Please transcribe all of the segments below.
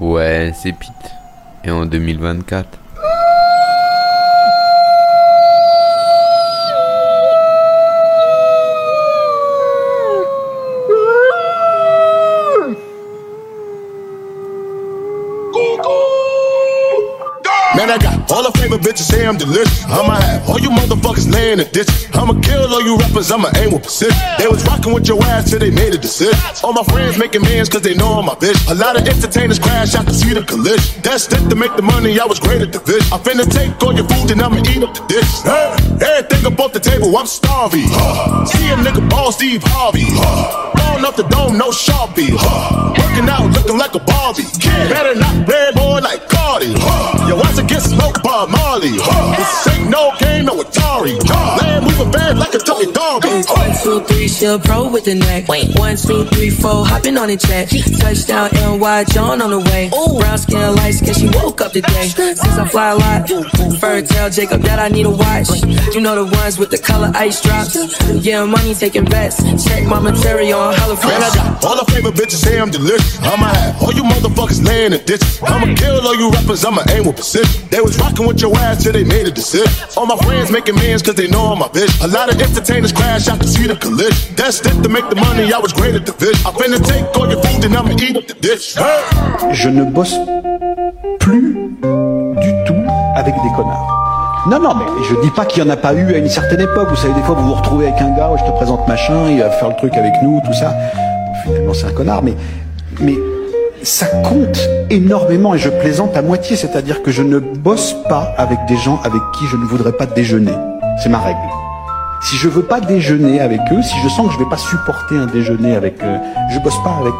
Ouais, c'est Pete. Et en 2024 the bitches say I'm delicious. I'ma have all you motherfuckers laying in ditches. I'ma kill all you rappers, I'ma aim with precision. They was rocking with your ass till they made a decision. All my friends making mans cause they know I'm my bitch. A lot of entertainers crash, I can see the collision. Destined to make the money, I was great at the division. I finna take all your food and I'ma eat up the dish. Hey, everything up off the table, I'm starving. See a nigga ball Steve Harvey. Blowing up the dome, no Sharpie. Working out, looking like a Barbie. Kid, better not play boy like Cardi. Now once again, smoked by Molly. Huh. This ain't no game, no Atari. Huh. Land moving bad like a Tony Doggy. One, two, three, still pro with the neck. One, two, three, four, hopping on the jet. Touchdown, NY, John on the way. Brown skin, light skin, she woke up today. Since I fly a lot, fur tell Jacob that I need a watch. You know the ones with the color ice drops. Yeah, money taking bets. Check my material on Hella Man, I got all the favorite bitches say I'm delicious. I'ma have all you motherfuckers laying in ditches. I'ma kill all you rappers, I'ma aim with precision. They was rocking with your ass till they made a decision. All my friends making mans cause they know I'm a bitch. A lot of entertainers crash, can see the. Destined to make the money, I was great at the division. I finna take all your food and eat! Je ne bosse plus du tout avec des connards. Non, non, mais je dis pas qu'il n'y en a pas eu à une certaine époque. Vous savez, des fois, vous vous retrouvez avec un gars, je te présente machin, il va faire le truc avec nous, tout ça. Finalement, c'est un connard, mais, mais ça compte énormément et je plaisante à moitié, c'est-à-dire que je ne bosse pas avec des gens avec qui je ne voudrais pas déjeuner. C'est ma règle. Si je veux pas déjeuner avec eux, si je sens que je vais pas supporter un déjeuner avec eux, je bosse pas avec.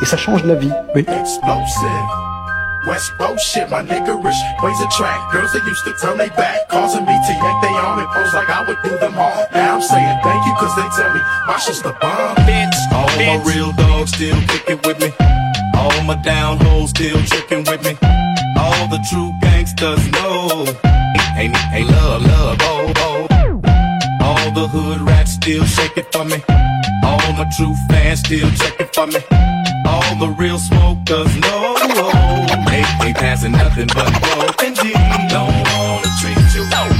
Et ça change la vie. Oui. explosive. West Coast shit, my niggerish ways attract girls that used to turn they back, causing me to yank they arm and pose like I would do them all. Now I'm saying thank you cause they tell me my shit's the bomb. Bitch, All my real dogs still kicking with me. All my down hoes still tricking with me. All the true gangsters know. Hey, hey, love, love, oh, oh. All the hood rats still shake it for me. All my true fans still check it for me. All the real smokers know. They ain't passing nothing but dope and G. Don't wanna treat you wrong.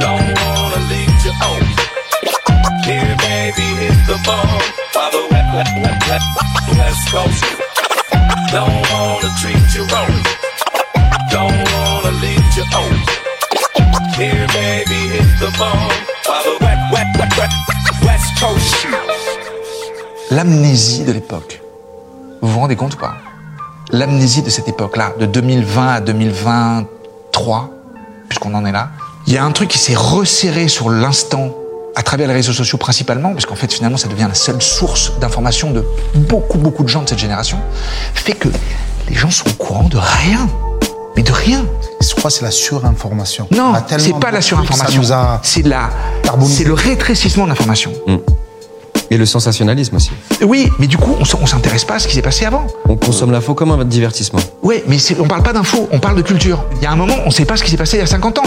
Don't wanna lead you on. Here, baby, hit the ball. Wet, West Coast. Don't wanna treat you wrong. Don't wanna leave you on. L'amnésie de l'époque. Vous vous rendez compte ou pas? L'amnésie de cette époque-là, de 2020 à 2023, puisqu'on en est là. Il y a un truc qui s'est resserré sur l'instant à travers les réseaux sociaux principalement, parce qu'en fait finalement ça devient la seule source d'information de beaucoup beaucoup de gens de cette génération, fait que les gens sont au courant de rien. Mais de rien. Je crois que c'est la surinformation. Non, c'est pas la surinformation. C'est c'est le rétrécissement de l'information. Et le sensationnalisme aussi. Oui, mais du coup, on on s'intéresse pas à ce qui s'est passé avant. On consomme l'info comme un divertissement. Ouais, mais on parle pas d'infos, on parle de culture. Il y a un moment, on sait pas ce qui s'est passé il y a 50 ans.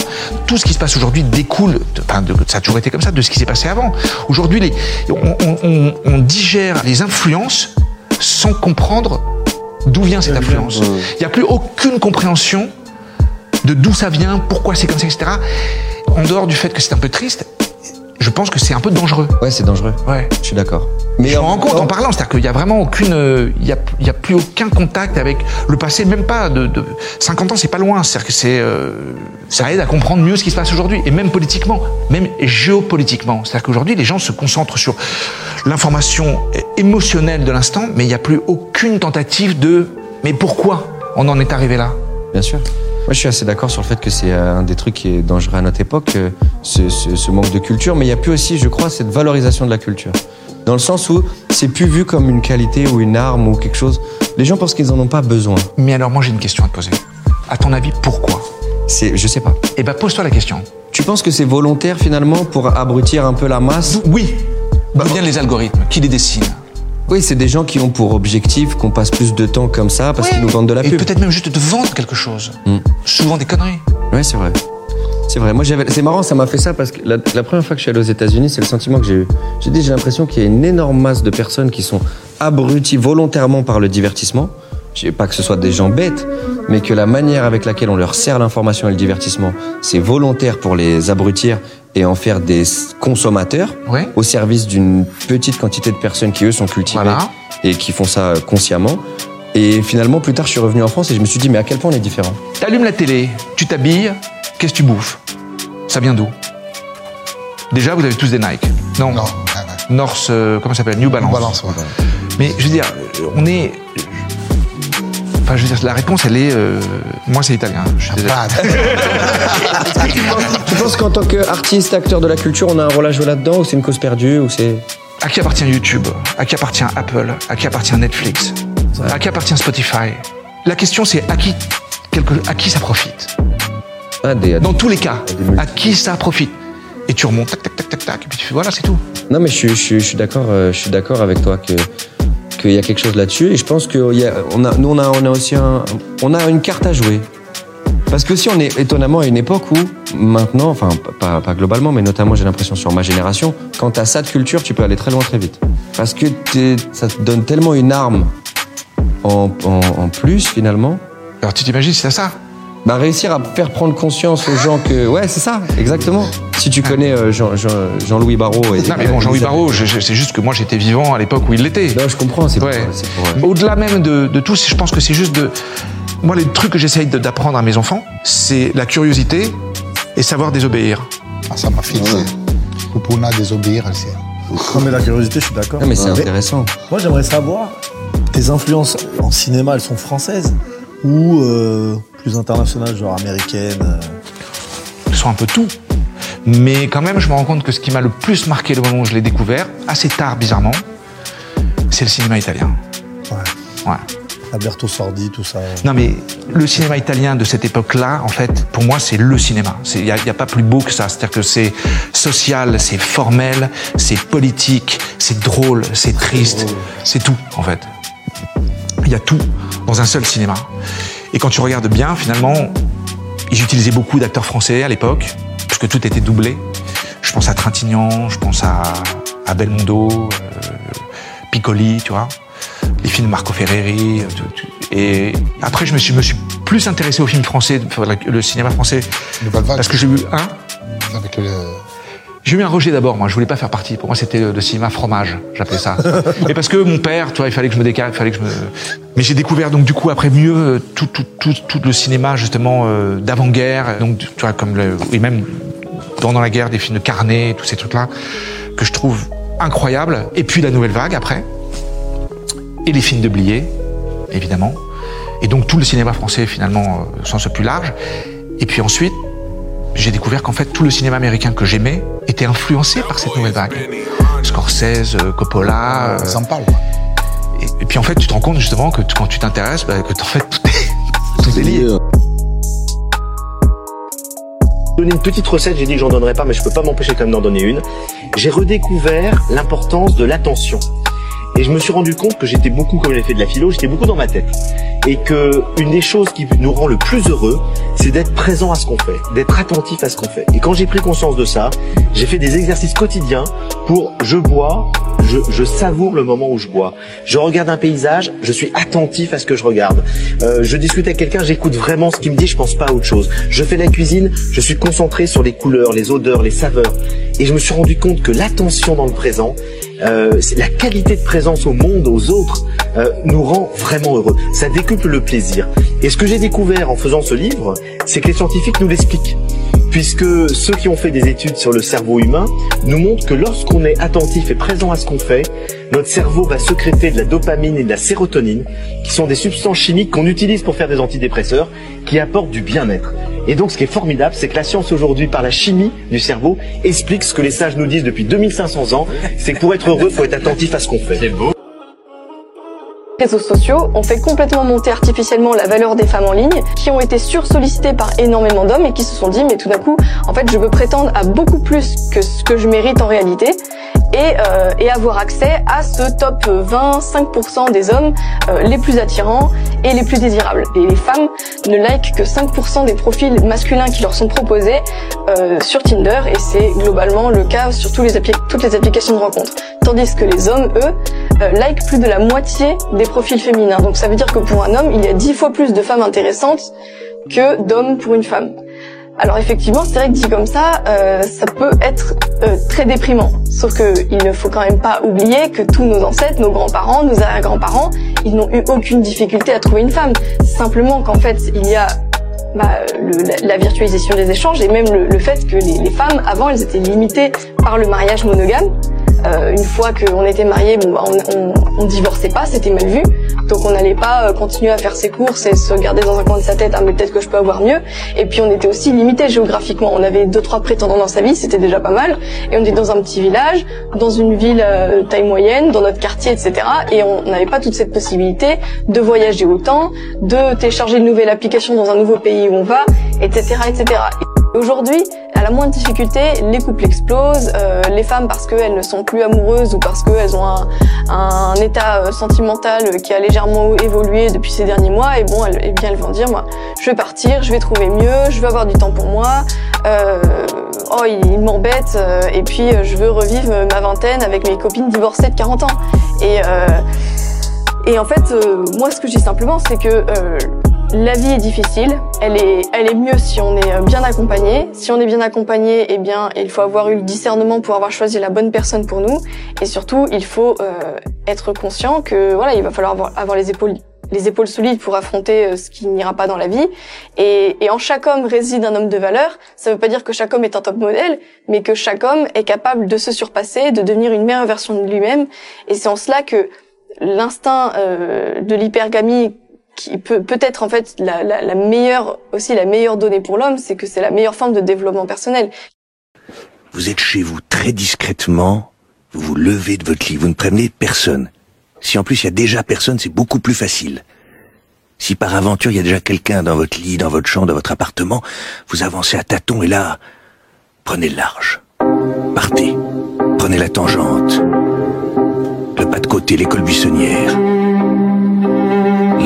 Tout ce qui se passe aujourd'hui découle, de- enfin, de- ça a toujours été comme ça, de ce qui s'est passé avant. Aujourd'hui, les- on, on- on- on digère les influences sans comprendre d'où vient cette influence. Il n'y a plus aucune compréhension de d'où ça vient, pourquoi c'est comme ça, etc. En dehors du fait que c'est un peu triste, je pense que c'est un peu dangereux. Ouais, c'est dangereux. Ouais. Je suis d'accord. Mais je me en rends même compte temps- en parlant, c'est-à-dire qu'il y a vraiment aucune, euh, il y a, il y a plus aucun contact avec le passé, même pas de, de 50 ans, c'est pas loin. C'est-à-dire que c'est, euh, ça aide à comprendre mieux ce qui se passe aujourd'hui, et même politiquement, même géopolitiquement. C'est-à-dire qu'aujourd'hui, les gens se concentrent sur l'information émotionnelle de l'instant, mais il n'y a plus aucune tentative de, mais pourquoi on en est arrivé là? Bien sûr. Moi, je suis assez d'accord sur le fait que c'est euh, un des trucs qui est dangereux à notre époque, euh, ce, ce- ce manque de culture. Mais il y a plus aussi, je crois, cette valorisation de la culture. Dans le sens où c'est plus vu comme une qualité ou une arme ou quelque chose. Les gens pensent qu'ils en ont pas besoin. Mais alors, moi, j'ai une question à te poser. À ton avis, pourquoi? C'est, je sais pas. Eh ben, pose-toi la question. Tu penses que c'est volontaire finalement pour abrutir un peu la masse? Oui. D'où viennent les algorithmes? Qui les dessine? Oui, c'est des gens qui ont pour objectif qu'on passe plus de temps comme ça parce qu'ils nous vendent de la Et pub. peut-être même juste te vendre quelque chose. Mm. Souvent des conneries. Ouais, c'est vrai. C'est vrai. Moi. C'est marrant, ça m'a fait ça parce que la, la première fois que je suis allé aux États-Unis, c'est le sentiment que j'ai eu. J'ai dit, j'ai l'impression qu'il y a une énorme masse de personnes qui sont abruties volontairement par le divertissement je sais pas que ce soit des gens bêtes, mais que la manière avec laquelle on leur sert l'information et le divertissement, c'est volontaire pour les abrutir et en faire des consommateurs Ouais. au service d'une petite quantité de personnes qui eux sont cultivées Voilà. et qui font ça euh, consciemment. Et finalement, plus tard, je suis revenu en France et je me suis dit, mais à quel point on est différents T'allumes la télé, tu t'habilles, qu'est-ce que tu bouffes? Ça vient d'où? Déjà, vous avez tous des Nike. Non. Non. North, euh, comment ça s'appelle? New Balance. Balance, ouais. Mais je veux dire, on est. Enfin, je veux dire, la réponse, elle est. euh, Moi, c'est italien. Je suis désolé. Pas- Tu penses qu'en tant qu'artiste, acteur de la culture, on a un rôle à jouer là-dedans ou c'est une cause perdue ou c'est... À qui appartient YouTube? À qui appartient Apple? À qui appartient Netflix? À qui appartient Spotify? La question, c'est à qui, quelque... à qui ça profite? Ah, des, Dans tous les cas, à qui ça profite? Et tu remontes, tac, tac, tac, tac, tac, et puis tu fais, voilà, c'est tout. Non, mais je, suis- je, suis- je suis d'accord, euh, je suis d'accord avec toi que qu'il y a quelque chose là-dessus. Et je pense que a, nous, on a, aussi on a une carte à jouer. Parce que si on est étonnamment à une époque où maintenant, enfin pas, pas globalement, mais notamment j'ai l'impression sur ma génération, quand t'as ça de culture, tu peux aller très loin très vite. Parce que ça te donne tellement une arme en, en, en plus finalement. Alors tu t'imagines, c'est ça? Bah réussir à faire prendre conscience aux gens que ouais c'est ça exactement. Si tu connais euh, Jean, Jean, Jean-Louis Barrault et Non, mais bon, Jean-Louis Barrault, je- je- c'est juste que moi, j'étais vivant à l'époque où il l'était. Non, je comprends, c'est pour, Ouais. pour, euh, Au-delà même de, de tout, je pense que c'est juste de. Moi, les trucs que j'essaye d'apprendre à mes enfants, c'est la curiosité et savoir désobéir. Ah, ça m'a fixé. Kupuna, désobéir, elle sait. Non mais la curiosité, je suis d'accord. Non, mais c'est intéressant. Moi j'aimerais savoir, tes influences en cinéma, elles sont françaises ou euh, plus internationales, genre américaines euh, Ils sont un peu tout. Mais quand même, je me rends compte que ce qui m'a le plus marqué le moment où je l'ai découvert, assez tard bizarrement, c'est le cinéma italien. Ouais. Ouais. Alberto Sordi, tout ça. Non mais le cinéma italien de cette époque-là, en fait, pour moi, c'est le cinéma. Il n'y a pas plus beau que ça. C'est-à-dire que c'est social, c'est formel, c'est politique, c'est drôle, c'est triste, c'est tout, en fait. Il y a tout dans un seul cinéma. Et quand tu regardes bien, finalement, ils utilisaient beaucoup d'acteurs français à l'époque, puisque tout était doublé. Je pense à Trintignant, je pense à, à Belmondo, euh, Piccoli, tu vois les films de Marco Ferreri. euh, tout- tout. Et après, je me suis, me suis plus intéressé aux films français, le cinéma français, Le parce que j'ai eu un. avec le... J'ai eu un rejet d'abord, moi. Je voulais pas faire partie. Pour moi, c'était le cinéma fromage, j'appelais ça. Et parce que mon père, tu vois, il fallait que je me décale, il fallait que je me. Mais j'ai découvert donc du coup après mieux euh, tout, tout, tout, tout le cinéma justement euh, d'avant-guerre, donc tu vois comme le et même pendant la guerre des films de Carnet, tous ces trucs-là que je trouve incroyables. Et puis la nouvelle vague après, et les films de Blier, évidemment. Et donc tout le cinéma français finalement euh, au sens plus large. Et puis ensuite, j'ai découvert qu'en fait tout le cinéma américain que j'aimais était influencé par cette nouvelle vague. Scorsese, euh, Coppola. euh, Ça me parle. quoi. et, et puis en fait, tu te rends compte justement que quand tu t'intéresses, bah, que en fait tout est, tout est lié. donner une petite recette, j'ai dit que j'en donnerais pas, mais je peux pas m'empêcher quand même d'en donner une. J'ai redécouvert l'importance de l'attention. Et je me suis rendu compte que j'étais beaucoup, comme j'ai fait de la philo, j'étais beaucoup dans ma tête. Et que une des choses qui nous rend le plus heureux, c'est d'être présent à ce qu'on fait, d'être attentif à ce qu'on fait. Et quand j'ai pris conscience de ça, j'ai fait des exercices quotidiens pour je bois, je, je savoure le moment où je bois. Je regarde un paysage, je suis attentif à ce que je regarde. Euh, je discute avec quelqu'un, j'écoute vraiment ce qu'il me dit, je pense pas à autre chose. Je fais la cuisine, je suis concentré sur les couleurs, les odeurs, les saveurs. Et je me suis rendu compte que l'attention dans le présent, euh, la qualité de présence au monde, aux autres, euh, nous rend vraiment heureux. Ça décuple le plaisir. Et ce que j'ai découvert en faisant ce livre, c'est que les scientifiques nous l'expliquent. Puisque ceux qui ont fait des études sur le cerveau humain nous montrent que lorsqu'on est attentif et présent à ce qu'on fait, notre cerveau va sécréter de la dopamine et de la sérotonine, qui sont des substances chimiques qu'on utilise pour faire des antidépresseurs, qui apportent du bien-être. Et donc ce qui est formidable, c'est que la science aujourd'hui, par la chimie du cerveau, explique ce que les sages nous disent depuis 2500 ans, c'est que pour être heureux, il faut être attentif à ce qu'on fait. réseaux sociaux ont fait complètement monter artificiellement la valeur des femmes en ligne, qui ont été sursollicitées par énormément d'hommes et qui se sont dit mais tout d'un coup, en fait, je veux prétendre à beaucoup plus que ce que je mérite en réalité et, euh, et avoir accès à ce top 20-5% des hommes euh, les plus attirants et les plus désirables. Et les femmes ne likent que 5% des profils masculins qui leur sont proposés euh, sur Tinder et c'est globalement le cas sur toutes les applications de rencontres. Tandis que les hommes, eux, likent plus de la moitié des profils féminins. Donc ça veut dire que pour un homme, il y a 10 fois plus de femmes intéressantes que d'hommes pour une femme. Alors effectivement, c'est vrai que dit comme ça, euh, ça peut être euh, très déprimant. Sauf que il ne faut quand même pas oublier que tous nos ancêtres, nos grands-parents, nos arrière-grands-parents, ils n'ont eu aucune difficulté à trouver une femme. Simplement qu'en fait, il y a bah, la, virtualisation des échanges et même le, fait que les, femmes avant elles étaient limitées par le mariage monogame euh, une fois qu'on était mariés, bon, bah, on, on, on, divorçait pas, c'était mal vu. Donc on n'allait pas euh, continuer à faire ses courses et se garder dans un coin de sa tête, ah mais peut-être que je peux avoir mieux. Et puis on était aussi limité géographiquement. On avait deux trois prétendants dans sa vie, c'était déjà pas mal. Et on était dans un petit village, dans une ville euh, taille moyenne, dans notre quartier, etc. Et on n'avait pas toute cette possibilité de voyager autant, de télécharger une nouvelle application dans un nouveau pays où on va, etc., etc. Aujourd'hui, à la moindre difficulté, les couples explosent, euh, les femmes parce qu'elles ne sont plus amoureuses ou parce qu'elles ont un, un, état euh, sentimental qui a légèrement évolué depuis ces derniers mois, et bon, elles, eh bien, elles vont dire, moi, je vais partir, je vais trouver mieux, je vais avoir du temps pour moi, euh, oh, il, m'embête, euh, et puis je veux revivre ma vingtaine avec mes copines divorcées de 40 ans. Et, et en fait, moi, ce que je dis simplement, c'est que la vie est difficile, elle est, elle est mieux si on est euh, bien accompagné. Si on est bien accompagné, eh bien, il faut avoir eu le discernement pour avoir choisi la bonne personne pour nous. Et surtout, il faut euh, être conscient que voilà, il va falloir avoir, les épaules les épaules solides pour affronter euh, ce qui n'ira pas dans la vie. Et, et, en chaque homme réside un homme de valeur. Ça ne veut pas dire que chaque homme est un top modèle, mais que chaque homme est capable de se surpasser, de devenir une meilleure version de lui-même. Et c'est en cela que l'instinct euh, de l'hypergamie qui peut peut-être en fait la, la, la, meilleure aussi la meilleure donnée pour l'homme, c'est que c'est la meilleure forme de développement personnel. Vous êtes chez vous très discrètement, vous vous levez de votre lit, vous ne prévenez personne. Si en plus il y a déjà personne, c'est beaucoup plus facile. Si par aventure il y a déjà quelqu'un dans votre lit, dans votre chambre, dans votre appartement, vous avancez à tâtons et là, prenez le large. Partez. Prenez la tangente. Le pas de côté, l'école buissonnière.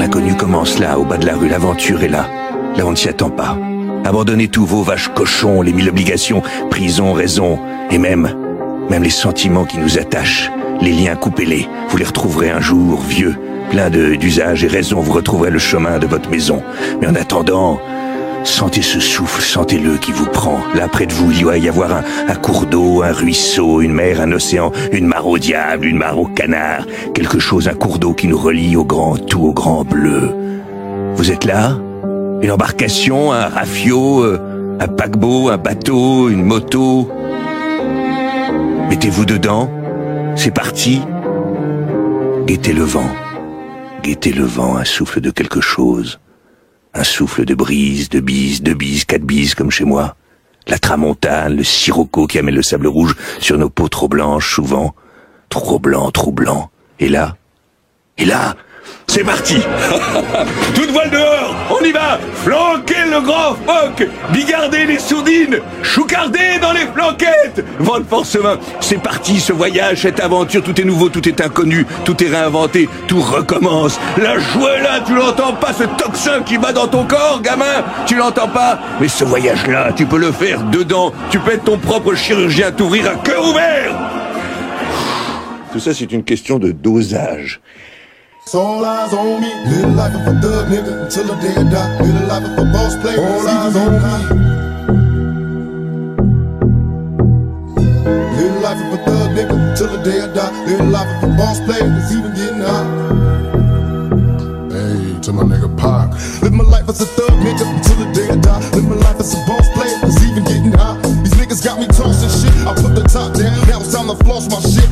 L'inconnu commence là, au bas de la rue, l'aventure est là. Là, on ne s'y attend pas. Abandonnez tous vos vaches cochons, les mille obligations, prison, raison, et même, même les sentiments qui nous attachent. Les liens, coupez-les. Vous les retrouverez un jour, vieux, plein d'usages et raisons, vous retrouverez le chemin de votre maison. Mais en attendant, Sentez ce souffle, sentez-le qui vous prend. Là, près de vous, il doit y avoir un, cours d'eau, un ruisseau, une mer, un océan, une mare au diable, une mare au canard. Quelque chose, un cours d'eau qui nous relie au grand tout, au grand bleu. Vous êtes là? Une embarcation, un rafio, euh, un paquebot, un bateau, une moto? Mettez-vous dedans. C'est parti. Guettez le vent. Guettez le vent, un souffle de quelque chose. Un souffle de brise, de bise, de bise, quatre bises comme chez moi. La tramontane, le sirocco qui amène le sable rouge sur nos peaux trop blanches souvent. Trop blanc, trop blanc. Et là Et là c'est parti. Toute voile dehors On y va. Flanquez le grand phoque. Bigardez les sourdines Choucardez dans les flanquettes. Vent de force main C'est parti, ce voyage, cette aventure, tout est nouveau, tout est inconnu, tout est réinventé, tout recommence. La joie là, tu l'entends pas, ce tocsin qui bat dans ton corps, gamin? Tu l'entends pas? Mais ce voyage-là, tu peux le faire dedans. Tu peux être ton propre chirurgien, t'ouvrir à cœur ouvert. Tout ça, c'est une question de dosage. All eyes on me. Live life of a thug nigga until the day I die. Live life of a boss player. All eyes on me. Live life of a thug nigga until the day I die. Live life of a boss player. It's even getting hot. Hey, to my nigga Pac. Live my life as a thug nigga until the day I die. Live my life as a boss player. It's even getting hot. These niggas got me tossing shit. I put the top down. Now it's time to floss my shit.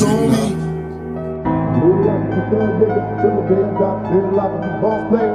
Eyes on me. Life is a thug nigga until the day I die. Little life a boss player.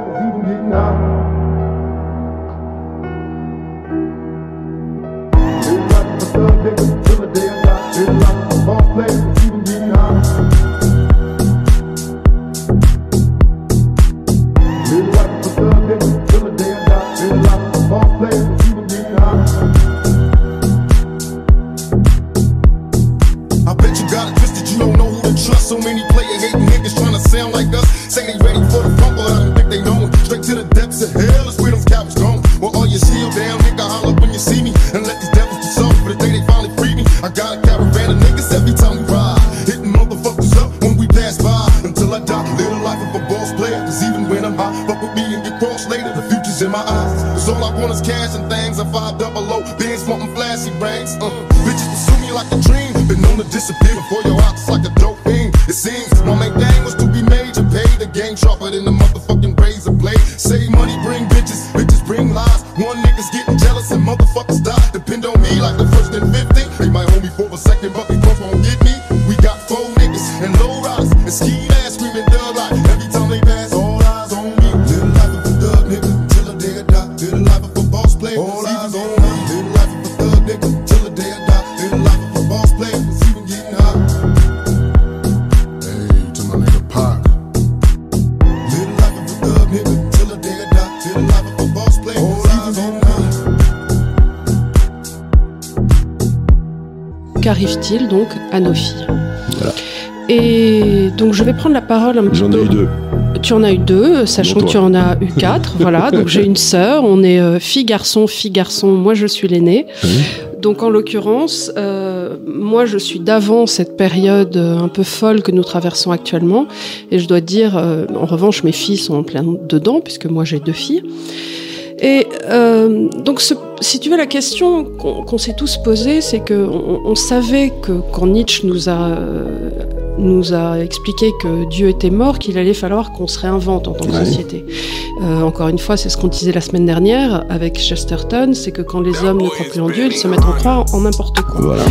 Prendre la parole un petit J'en ai eu deux. Tu en as eu deux, sachant Dont que tu en as eu quatre. voilà, donc j'ai une sœur, on est euh, fille-garçon, fille-garçon, moi je suis l'aînée. Donc en l'occurrence, euh, moi je suis d'avant cette période euh, un peu folle que nous traversons actuellement. Et je dois dire, euh, en revanche, mes filles sont en plein dedans, puisque moi j'ai deux filles. Et euh, donc, ce- si tu veux, la question qu'on qu'on s'est tous posée, c'est que on, savait que quand Nietzsche nous a euh, nous a expliqué que Dieu était mort, qu'il allait falloir qu'on se réinvente en tant que Ouais. société. Euh, encore une fois, c'est ce qu'on disait la semaine dernière avec Chesterton, c'est que quand les hommes ne croient plus en Dieu, ils se mettent en croire en n'importe quoi. Voilà.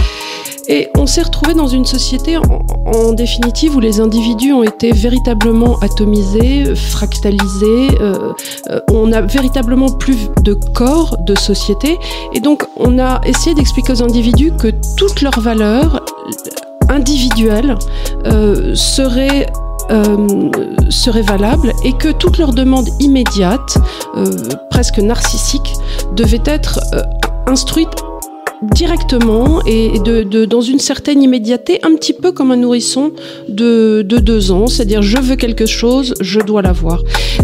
Et on s'est retrouvé dans une société, en, en définitive, où les individus ont été véritablement atomisés, fractalisés. euh, euh, on a véritablement plus de corps de société. Et donc, on a essayé d'expliquer aux individus que toutes leurs valeurs individuelles euh, seraient euh, seraient valables et que toutes leurs demandes immédiates, euh, presque narcissiques, devaient être euh, instruites directement et de, de- dans une certaine immédiateté, un petit peu comme un nourrisson de, de deux ans, c'est-à-dire je veux quelque chose, je dois l'avoir.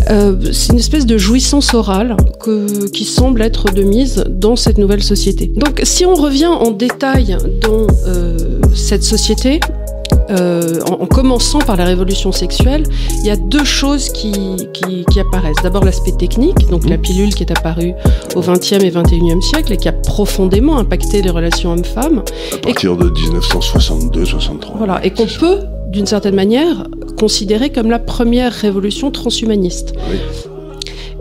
Euh, c'est une espèce de jouissance orale que, qui semble être de mise dans cette nouvelle société. Donc si on revient en détail dans euh, cette société, euh, en, en commençant par la révolution sexuelle, il y a deux choses qui, qui, qui apparaissent. D'abord l'aspect technique, donc la pilule qui est apparue au XXe et XXIe siècle et qui a profondément impacté les relations hommes-femmes. À partir de 1962-63. Voilà, et qu'on peut, d'une certaine manière, considérer comme la première révolution transhumaniste.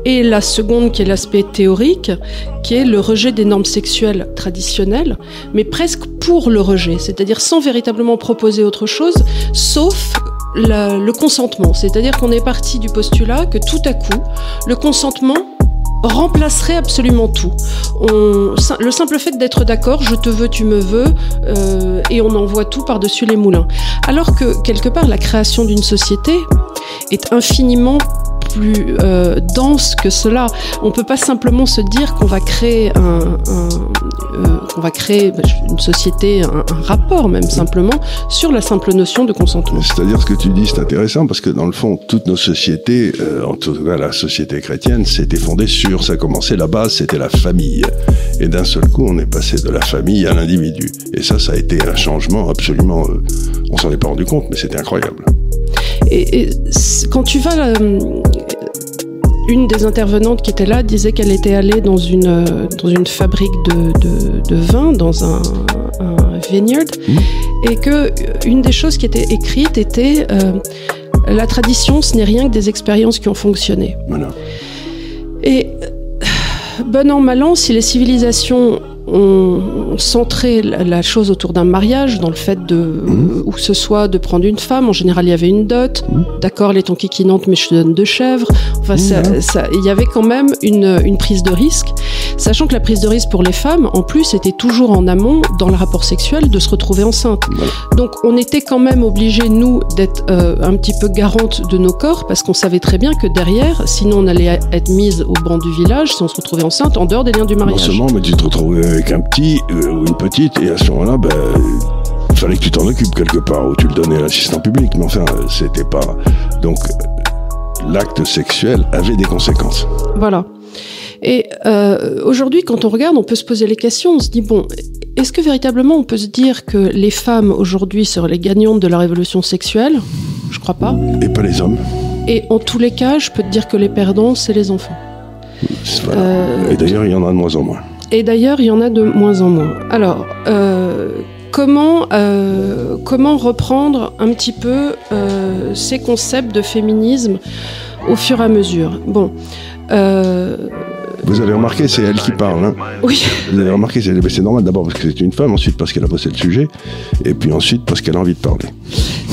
Et la seconde, qui est l'aspect théorique, qui est le rejet des normes sexuelles traditionnelles, mais presque pour le rejet, c'est-à-dire sans véritablement proposer autre chose, sauf le consentement. C'est-à-dire qu'on est parti du postulat que tout à coup, le consentement remplacerait absolument tout. Le simple fait d'être d'accord, je te veux, tu me veux, euh, et on envoie tout par-dessus les moulins. Alors que quelque part, la création d'une société est infiniment plus euh, dense que cela. On peut pas simplement se dire qu'on va créer un, euh, qu'on va créer bah, une société, un, rapport même simplement sur la simple notion de consentement. C'est-à-dire ce que tu dis, c'est intéressant parce que dans le fond, toutes nos sociétés, en tout cas la société chrétienne, s'était fondée sur, ça a commencé, la base, c'était la famille. Et d'un seul coup, on est passé de la famille à l'individu. Et ça, ça a été un changement absolument, euh, on s'en est pas rendu compte, mais c'était incroyable. Et, quand tu vas, euh, une des intervenantes qui était là disait qu'elle était allée dans une, euh, dans une fabrique de, de, de vin, dans un, un vineyard, et que une des choses qui était écrite était euh, la tradition, ce n'est rien que des expériences qui ont fonctionné. Voilà. Et euh, bon an, mal an, si les civilisations ont centré la chose autour d'un mariage, dans le fait de, ou que ce soit de prendre une femme, en général il y avait une dot, d'accord, elle est ton kikinante, mais je te donne deux chèvres. Enfin, ça- ça- il y avait quand même une, une prise de risque, sachant que la prise de risque pour les femmes, en plus, était toujours en amont dans le rapport sexuel de se retrouver enceinte. Donc on était quand même obligés, nous, d'être euh, un petit peu garante de nos corps, parce qu'on savait très bien que derrière, sinon on allait être mise au banc du village si on se retrouvait enceinte en dehors des liens du Non mariage. seulement, mais tu te retrouves avec un petit euh, ou une petite, et à ce moment-là, ben, fallait que tu t'en occupes quelque part, ou tu le donnais à l'assistant public, mais enfin, euh, c'était pas. Donc, l'acte sexuel avait des conséquences. Voilà. Et euh, aujourd'hui, quand on regarde, on peut se poser les questions. On se dit bon, est-ce que véritablement on peut se dire que les femmes aujourd'hui seraient les gagnantes de la révolution sexuelle? Je crois pas. Et pas les hommes. Et en tous les cas, je peux te dire que les perdants, c'est les enfants. Voilà. Euh, Et d'ailleurs, il y en a de moins en moins. Et d'ailleurs, il y en a de moins en moins. Alors, euh, comment, euh, comment reprendre un petit peu euh, ces concepts de féminisme au fur et à mesure? Bon. euh, Vous avez remarqué, c'est elle qui parle. Hein oui. Vous avez remarqué, c'est c'est normal d'abord parce que c'est une femme, ensuite parce qu'elle a bossé le sujet, et puis ensuite parce qu'elle a envie de parler.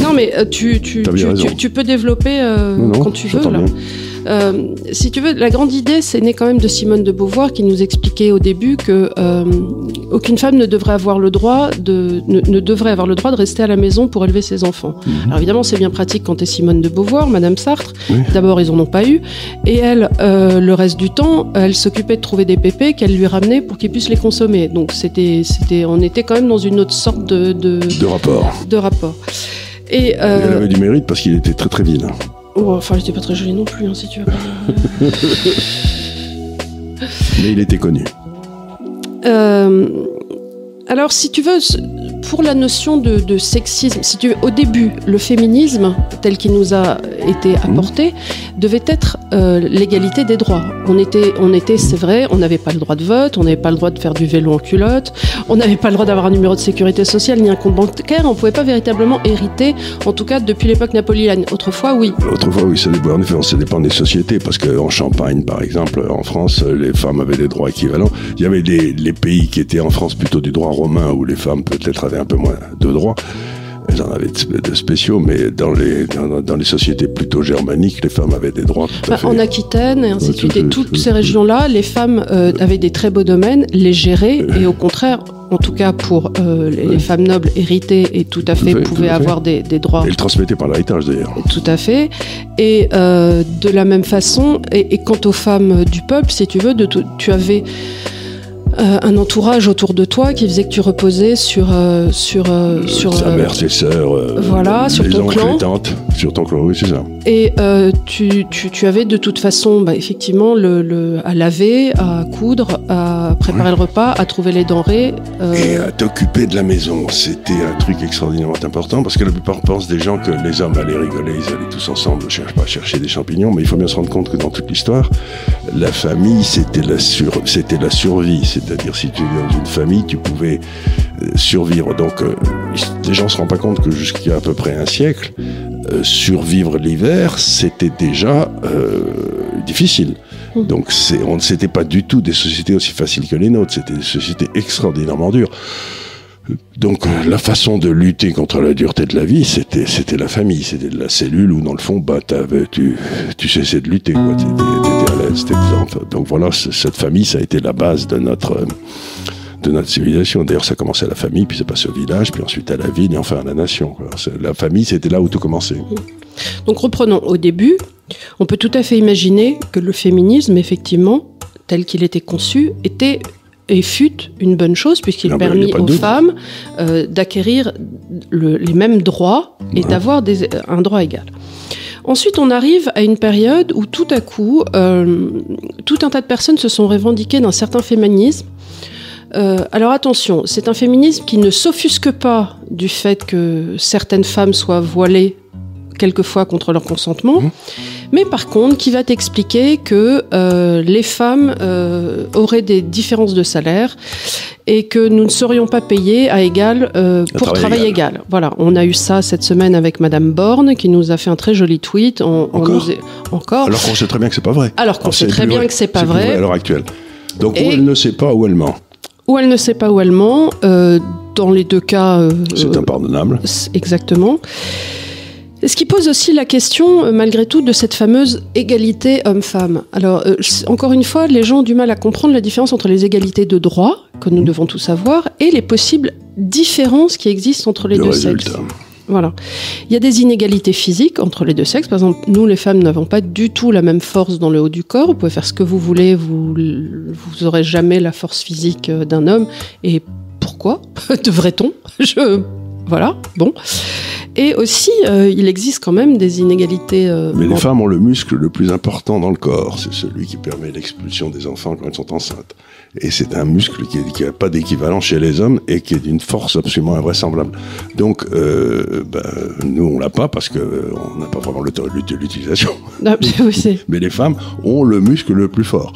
Non, mais tu, tu, tu, peux développer Non, non, quand tu veux. j'entends Là. bien. Euh, si tu veux, la grande idée, c'est né quand même de Simone de Beauvoir qui nous expliquait au début que euh, aucune femme ne devrait avoir le droit de ne, ne devrait avoir le droit de rester à la maison pour élever ses enfants. Mhm. Alors évidemment, c'est bien pratique quand t'es Simone de Beauvoir, Madame Sartre. D'abord, ils en ont pas eu, et elle, euh, le reste du temps, elle s'occupait de trouver des pépés qu'elle lui ramenait pour qu'il puisse les consommer. Donc c'était, c'était, on était quand même dans une autre sorte de de, De rapport. de rapport. Et, Et elle avait du mérite parce qu'il était très très vilain. Oh, enfin, elle était pas très jolie non plus, hein, si tu veux. pas. Mais il était connu. Euh, alors, si tu veux, pour la notion de, de sexisme, si tu veux, au début, le féminisme, tel qu'il nous a été apporté, devait être euh, l'égalité des droits. On était, on était, c'est vrai, on n'avait pas le droit de vote, on n'avait pas le droit de faire du vélo en culotte, on n'avait pas le droit d'avoir un numéro de sécurité sociale ni un compte bancaire, on pouvait pas véritablement hériter, en tout cas depuis l'époque napoléonienne. Autrefois, oui. Autrefois, oui, ça dépend, en effet, ça dépend des sociétés, parce qu'en Champagne, par exemple, en France, les femmes avaient des droits équivalents. Il y avait des, les pays qui étaient en France plutôt du droit romain, où les femmes peut-être avaient un peu moins de droits. Elles en avaient de, spéciaux, mais dans les, dans, dans les sociétés plutôt germaniques, les femmes avaient des droits tout à Bah, fait. en Aquitaine et ainsi de suite. Et tout- toutes tout- ces régions-là, les femmes euh, avaient des très beaux domaines, les géraient, et au contraire, en tout cas pour euh, les, femmes nobles héritées et tout à fait, Tout pouvaient à fait. avoir des, des droits. Et le transmettait par l'héritage, d'ailleurs. Tout à fait. Et euh, de la même façon, et, et quant aux femmes du peuple, si tu veux, de tu avais euh, un entourage autour de toi qui faisait que tu reposais sur euh, sur euh, sur Sa euh, mère, ses sœurs, euh, voilà, sur les ton oncles, clan. les tantes, sur ton clan, oui, c'est ça. Et euh, tu, tu, tu avais de toute façon, bah, effectivement, à laver, à coudre, à préparer le repas, à trouver les denrées. euh, Et à t'occuper de la maison, c'était un truc extraordinairement important parce que la plupart pensent des gens que les hommes allaient rigoler, ils allaient tous ensemble, je cherche pas à chercher des champignons, mais il faut bien se rendre compte que dans toute l'histoire, la famille c'était la sur, c'était la survie, c'est-à-dire si tu es dans une famille, tu pouvais survivre. Donc euh, les gens se rendent pas compte que jusqu'à à peu près un siècle, euh, survivre l'hiver, c'était déjà euh, difficile. Donc on ne s'était pas du tout des sociétés aussi faciles que les nôtres, c'était des sociétés extraordinairement dures. Donc euh, la façon de lutter contre la dureté de la vie, c'était c'était la famille, c'était la cellule où dans le fond, bah tu tu cessais de lutter, quoi. T'étais, à l'aise, donc voilà, cette famille, ça a été la base de notre euh, de notre civilisation. D'ailleurs, ça commençait à la famille, puis c'est passé au village, puis ensuite à la ville, et enfin à la nation. quoi. La famille, c'était là où tout commençait. Donc reprenons au début, on peut tout à fait imaginer que le féminisme, effectivement, tel qu'il était conçu, était et fut une bonne chose puisqu'il a permit aux doute. femmes euh, d'acquérir le- les mêmes droits et d'avoir des- un droit égal. Ensuite, on arrive à une période où tout à coup, euh, tout un tas de personnes se sont revendiquées d'un certain féminisme. Euh, alors attention, c'est un féminisme qui ne s'offusque pas du fait que certaines femmes soient voilées quelquefois contre leur consentement, mais par contre qui va t'expliquer que euh, les femmes euh, auraient des différences de salaire et que nous ne serions pas payés à égal euh, pour travail travail égal. égal. Voilà, on a eu ça cette semaine avec Madame Borne qui nous a fait un très joli tweet. en- en Encore. Alors qu'on sait très bien que c'est pas vrai. Alors qu'on sait très bien vrai. que c'est pas plus vrai. à l'heure actuelle. Donc Et- elle ne sait pas où elle ment. Ou elle ne sait pas où elle ment. euh, dans les deux cas, euh, C'est impardonnable. C'est- Exactement. Ce qui pose aussi la question, euh, malgré tout, de cette fameuse égalité homme-femme. Alors, euh, encore une fois, les gens ont du mal à comprendre la différence entre les égalités de droit, que nous devons tous avoir, et les possibles différences qui existent entre les Le deux résultat. sexes. Voilà. Il y a des inégalités physiques entre les deux sexes. Par exemple, nous, les femmes, n'avons pas du tout la même force dans le haut du corps. Vous pouvez faire ce que vous voulez, vous, vous aurez jamais la force physique euh, d'un homme. Et pourquoi devrait-on Je Voilà, bon. Et aussi, euh, il existe quand même des inégalités. euh, Mais les en- femmes ont le muscle le plus important dans le corps. C'est celui qui permet l'expulsion des enfants quand elles sont enceintes. Et c'est un muscle qui n'a pas d'équivalent chez les hommes et qui est d'une force absolument invraisemblable. Donc, euh, ben, nous, on l'a pas parce que euh, on n'a pas vraiment l'utilisation. Mais les femmes ont le muscle le plus fort.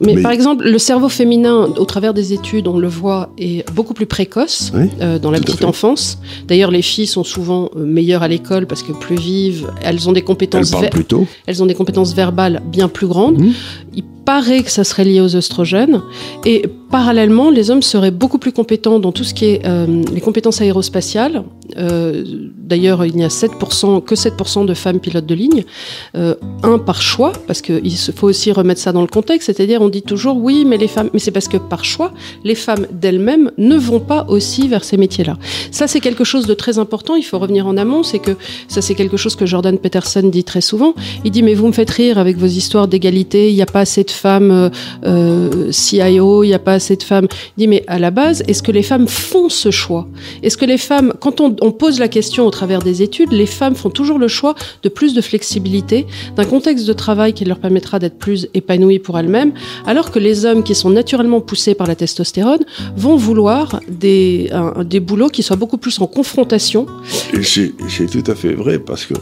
Mais, Mais- par exemple, le cerveau féminin, au travers des études, on le voit, est beaucoup plus précoce Oui, euh, dans la petite enfance. D'ailleurs, les filles sont souvent euh, meilleures à l'école parce que plus vives, elles ont des Elles compétences. ver- plus tôt. elles ont des compétences verbales bien plus grandes. Mhm. Il paraît que ça serait lié aux oestrogènes. Et parallèlement, les hommes seraient beaucoup plus compétents dans tout ce qui est euh, les compétences aérospatiales. Euh, D'ailleurs, il n'y a 7%, que 7% de femmes pilotes de ligne. Euh, un par choix, parce qu'il faut aussi remettre ça dans le contexte. C'est-à-dire, on dit toujours oui, mais les femmes, mais c'est parce que par choix, les femmes d'elles-mêmes ne vont pas aussi vers ces métiers-là. Ça, c'est quelque chose de très important. Il faut revenir en amont. C'est que ça, c'est quelque chose que Jordan Peterson dit très souvent. Il dit, mais vous me faites rire avec vos histoires d'égalité. Il n'y a pas assez de femmes CIO, il n'y a pas assez de femmes. Dit, mais à la base, est-ce que les femmes font ce choix? Est-ce que les femmes, quand on, pose la question au travers des études, les femmes font toujours le choix de plus de flexibilité, d'un contexte de travail qui leur permettra d'être plus épanouies pour elles-mêmes, alors que les hommes qui sont naturellement poussés par la testostérone vont vouloir des, des boulots qui soient beaucoup plus en confrontation? C'est tout à fait vrai parce que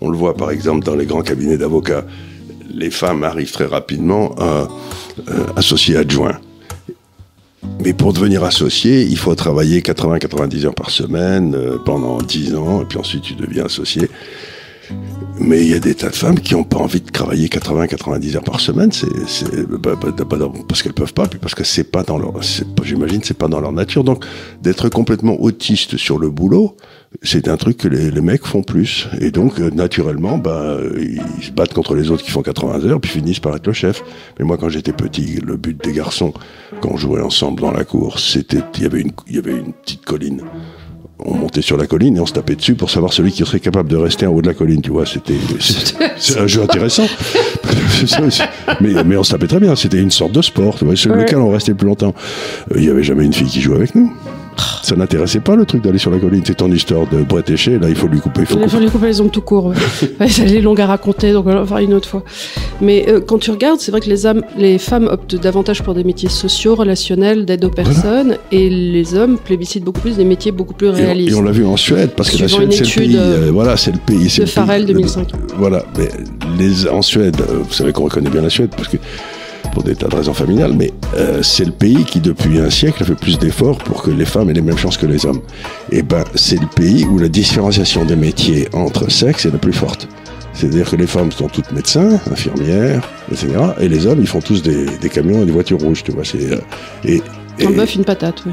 on le voit par exemple dans les grands cabinets d'avocats, les femmes arrivent très rapidement à euh, associer adjoint. Mais pour devenir associé, il faut travailler 80-90 heures par semaine euh, pendant 10 ans, et puis ensuite tu deviens associé. Mais il y a des tas de femmes qui n'ont pas envie de travailler 80-90 heures par semaine, c'est c'est- bah, bah, bah, non, parce qu'elles peuvent pas, puis parce que c'est pas dans leur, j'imagine, c'est pas dans leur nature. Donc d'être complètement autiste sur le boulot, c'est un truc que les, les mecs font plus. Et donc euh, naturellement, bah ils se battent contre les autres qui font 80 heures, puis finissent par être le chef. Mais moi, quand j'étais petit, le but des garçons, quand on jouait ensemble dans la cour, c'était, il y avait une, il y avait une petite colline on montait sur la colline et on se tapait dessus pour savoir celui qui serait capable de rester en haut de la colline, tu vois. C'était un jeu intéressant. mais, mais on se tapait très bien. C'était une sorte de sport. tu vois, Sur Ouais. lequel on restait plus longtemps. Euh, Il y avait jamais une fille qui jouait avec nous. Ça n'intéressait pas le truc d'aller sur la colline. C'est ton histoire de Brett Éché. Là, il faut lui couper. Il faut Il couper. faut les couper les ongles tout court. Ouais. Ça les longues à raconter, donc on va faire une autre fois. Mais euh, quand tu regardes, c'est vrai que les, femmes optent davantage pour des métiers sociaux, relationnels, d'aide aux personnes, et les hommes plébiscitent beaucoup plus des métiers beaucoup plus réalistes. Et on l'a vu en Suède, parce que la Suède, c'est le pays. euh, euh, voilà, c'est le pays. c'est de le Farrell 2005. Voilà, mais les, en Suède, vous savez qu'on reconnaît bien la Suède, parce que pour des tas de raisons familiales, mais euh, c'est le pays qui, depuis un siècle, a fait plus d'efforts pour que les femmes aient les mêmes chances que les hommes. Et ben, c'est le pays où la différenciation des métiers entre sexes est la plus forte. C'est-à-dire que les femmes sont toutes médecins, infirmières, etc. Et les hommes, ils font tous des, des camions et des voitures rouges, tu vois. C'est, euh, et, Un bœuf, une patate, oui.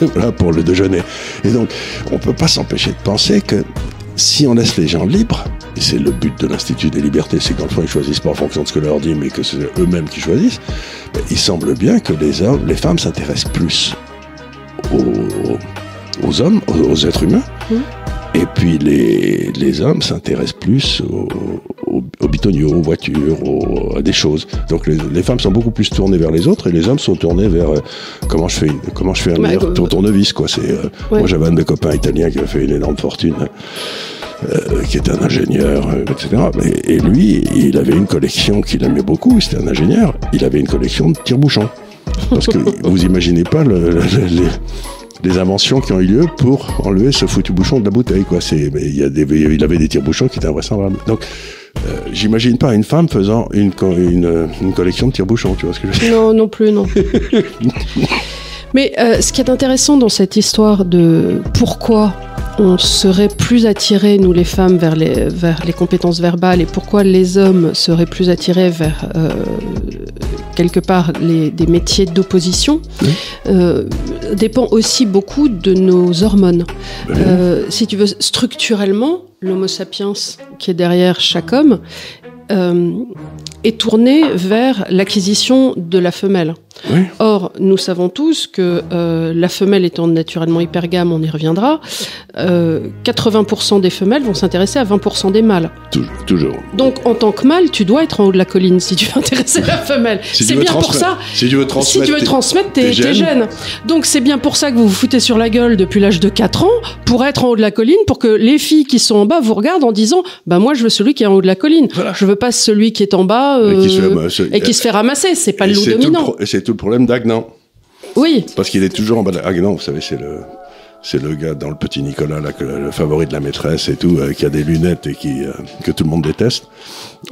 voilà pour le déjeuner. Et donc, on peut pas s'empêcher de penser que si on laisse les gens libres, et c'est le but de l'Institut des libertés, c'est qu'en fond ils choisissent pas en fonction de ce que leur dit, mais que c'est eux-mêmes qui choisissent, ben, il semble bien que les hommes, les femmes s'intéressent plus aux, hommes, aux, aux êtres humains, et puis les, les hommes s'intéressent plus aux, aux, aux bitoniaux, aux voitures, aux- à des choses. Donc les, les femmes sont beaucoup plus tournées vers les autres et les hommes sont tournés vers euh, comment je fais une, comment je fais un meilleur tour- tournevis quoi. C'est euh, Ouais. moi j'avais un de mes copains italiens qui a fait une énorme fortune. euh, qui était un ingénieur, euh, etc. Et, et lui, il avait une collection qu'il aimait beaucoup, c'était un ingénieur, il avait une collection de tire-bouchons. Parce que vous imaginez pas le- le- le- les, les inventions qui ont eu lieu pour enlever ce foutu bouchon de la bouteille. Quoi. C'est, mais il, y a des, il avait des tire-bouchons qui étaient invraisemblables. Donc, euh, j'imagine pas une femme faisant une, co- une, une collection de tire-bouchons, tu vois ce que je veux dire? Non, non plus, non. Mais euh, ce qui est intéressant dans cette histoire de pourquoi on serait plus attirés, nous les femmes, vers les, vers les compétences verbales et pourquoi les hommes seraient plus attirés vers euh, quelque part les, des métiers d'opposition, euh, dépend aussi beaucoup de nos hormones. Euh, si tu veux, structurellement, l'homo sapiens qui est derrière chaque homme est tourné vers l'acquisition de la femelle. Or, nous savons tous que euh, la femelle étant naturellement hypergame, on y reviendra, euh, 80% des femelles vont s'intéresser à 20% des mâles. Tou- Toujours. Donc, en tant que mâle, tu dois être en haut de la colline si tu veux intéresser la femelle. Si c'est bien pour ça. si tu veux si transmettre tu veux transmettre tes, tes gènes. Donc, c'est bien pour ça que vous vous foutez sur la gueule depuis l'âge de 4 ans pour être en haut de la colline, pour que les filles qui sont en bas vous regardent en disant Bah, moi, je veux celui qui est en haut de la colline. Je veux pas celui qui est en bas Et qui se fait euh, ramasser. et qui se fait ramasser. C'est pas le loup dominant. c'est tout le problème d'Agnan. Oui. Parce qu'il est toujours en bas de Agnan, vous savez, c'est le. C'est le gars dans le petit Nicolas, là, que, le favori de la maîtresse et tout, euh, qui a des lunettes et qui, euh, que tout le monde déteste.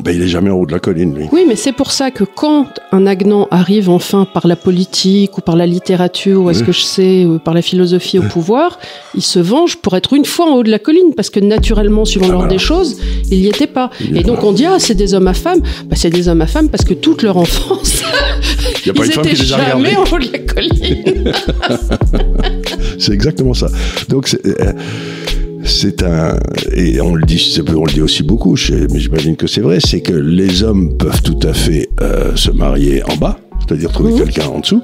Ben, il est jamais en haut de la colline, lui. Oui, mais c'est pour ça que quand un Agnan arrive enfin par la politique ou par la littérature ou est-ce Oui. que je sais, ou par la philosophie au pouvoir, il se venge pour être une fois en haut de la colline parce que naturellement, suivant l'ordre des choses, il n'y était pas. Et donc on dit ah c'est des hommes à femmes, bah, c'est des hommes à femmes parce que toute leur enfance, Il y a pas ils une femme étaient qui les a jamais en haut de la colline. C'est exactement ça. Donc c'est euh, c'est un et on le dit on le dit aussi beaucoup, mais j'imagine que c'est vrai, c'est que les hommes peuvent tout à fait euh, se marier en bas, c'est-à-dire trouver quelqu'un en dessous,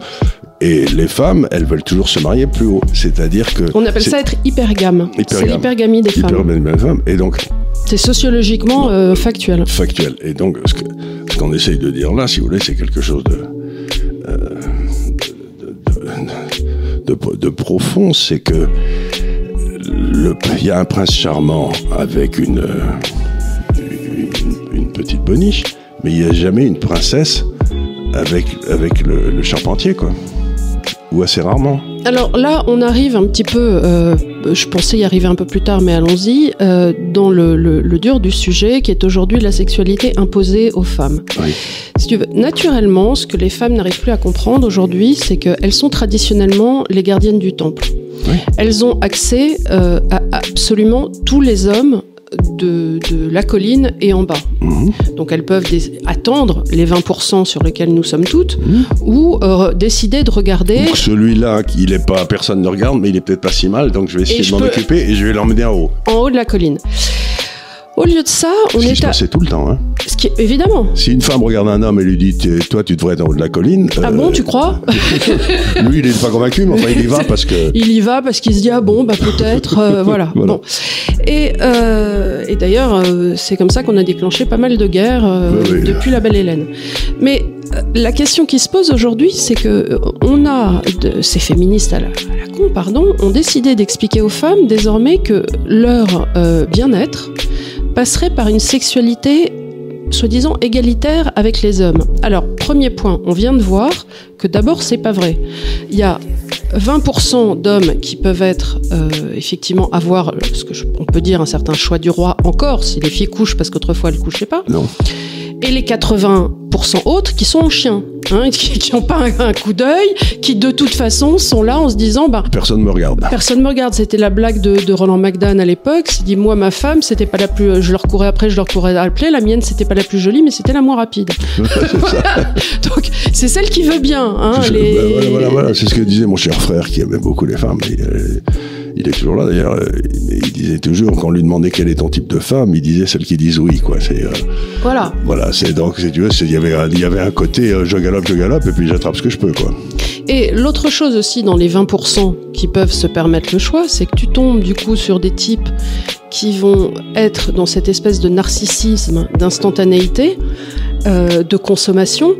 et les femmes elles veulent toujours se marier plus haut, c'est-à-dire que On appelle ça être hypergame. C'est l'hypergamie des femmes. Hypergamie des femmes. Et donc C'est sociologiquement euh, factuel. factuel. Et donc, ce qu'on essaye de dire là, si vous voulez, c'est quelque chose de, euh, de, profond, c'est que il y a un prince charmant avec une petite boniche, mais il n'y a jamais une princesse avec, avec le, le charpentier, quoi. Ou assez rarement. Alors là, on arrive un petit peu, euh, je pensais y arriver un peu plus tard, mais allons-y, euh, dans le, le- le dur du sujet, qui est aujourd'hui la sexualité imposée aux femmes. Si tu veux, naturellement, ce que les femmes n'arrivent plus à comprendre aujourd'hui, c'est qu'elles sont traditionnellement les gardiennes du temple. Elles ont accès euh, à absolument tous les hommes de, de la colline et en bas. Donc elles peuvent attendre les 20% sur lesquels nous sommes toutes, ou euh, décider de regarder celui-là, il est pas, personne ne regarde, mais il est peut-être pas si mal, donc je vais essayer Et de m'en peux- occuper et je vais l'emmener en haut. en haut de la colline. Au lieu de ça, on est à... passait tout le temps. Hein. Ce qui est- évidemment. Si une femme regarde un homme et lui dit Toi, tu devrais être en haut de la colline. Ah euh, bon, tu crois Lui, il n'est pas convaincu, mais enfin, il y va parce que. Il y va parce qu'il se dit ah bon bah peut-être euh, voilà. Voilà. Bon et, euh, et d'ailleurs euh, c'est comme ça qu'on a déclenché pas mal de guerres euh, Oui, depuis la belle Hélène. Mais euh, la question qui se pose aujourd'hui c'est que euh, on a de, ces féministes à la, à la con pardon ont décidé d'expliquer aux femmes désormais que leur euh, bien-être passerait par une sexualité soi-disant égalitaire avec les hommes. Alors, premier point, on vient de voir que d'abord, c'est pas vrai. Il y a 20% d'hommes qui peuvent être euh, effectivement avoir euh, ce que je- on peut dire un certain choix du roi encore si les filles couchent parce qu'autrefois elles couchaient pas. Non. Et les 80% autres qui sont en chien, hein, qui n'ont pas un, un coup d'œil, qui de toute façon sont là en se disant bah Personne ne me regarde. Personne me regarde. C'était la blague de, de Roland McDan à l'époque. Il dit moi ma femme c'était pas la plus, je leur courais après, je leur courais après. La mienne c'était pas la plus jolie, mais c'était la moins rapide. Donc c'est celle qui veut bien. Hein, les- bah, voilà, voilà, voilà. C'est ce que disait mon cher frère qui aimait beaucoup les femmes. Et, euh, il est toujours là d'ailleurs. euh, Il disait toujours, quand on lui demandait quel est ton type de femme, il disait celle qui disent oui. Quoi. C'est, euh, Voilà. voilà, c'est donc, si tu c'est- il y avait il y avait un côté euh, je galope, je galope, et puis j'attrape ce que je peux. Quoi. Et l'autre chose aussi dans les 20% qui peuvent se permettre le choix, c'est que tu tombes du coup sur des types qui vont être dans cette espèce de narcissisme, d'instantanéité, euh, de consommation,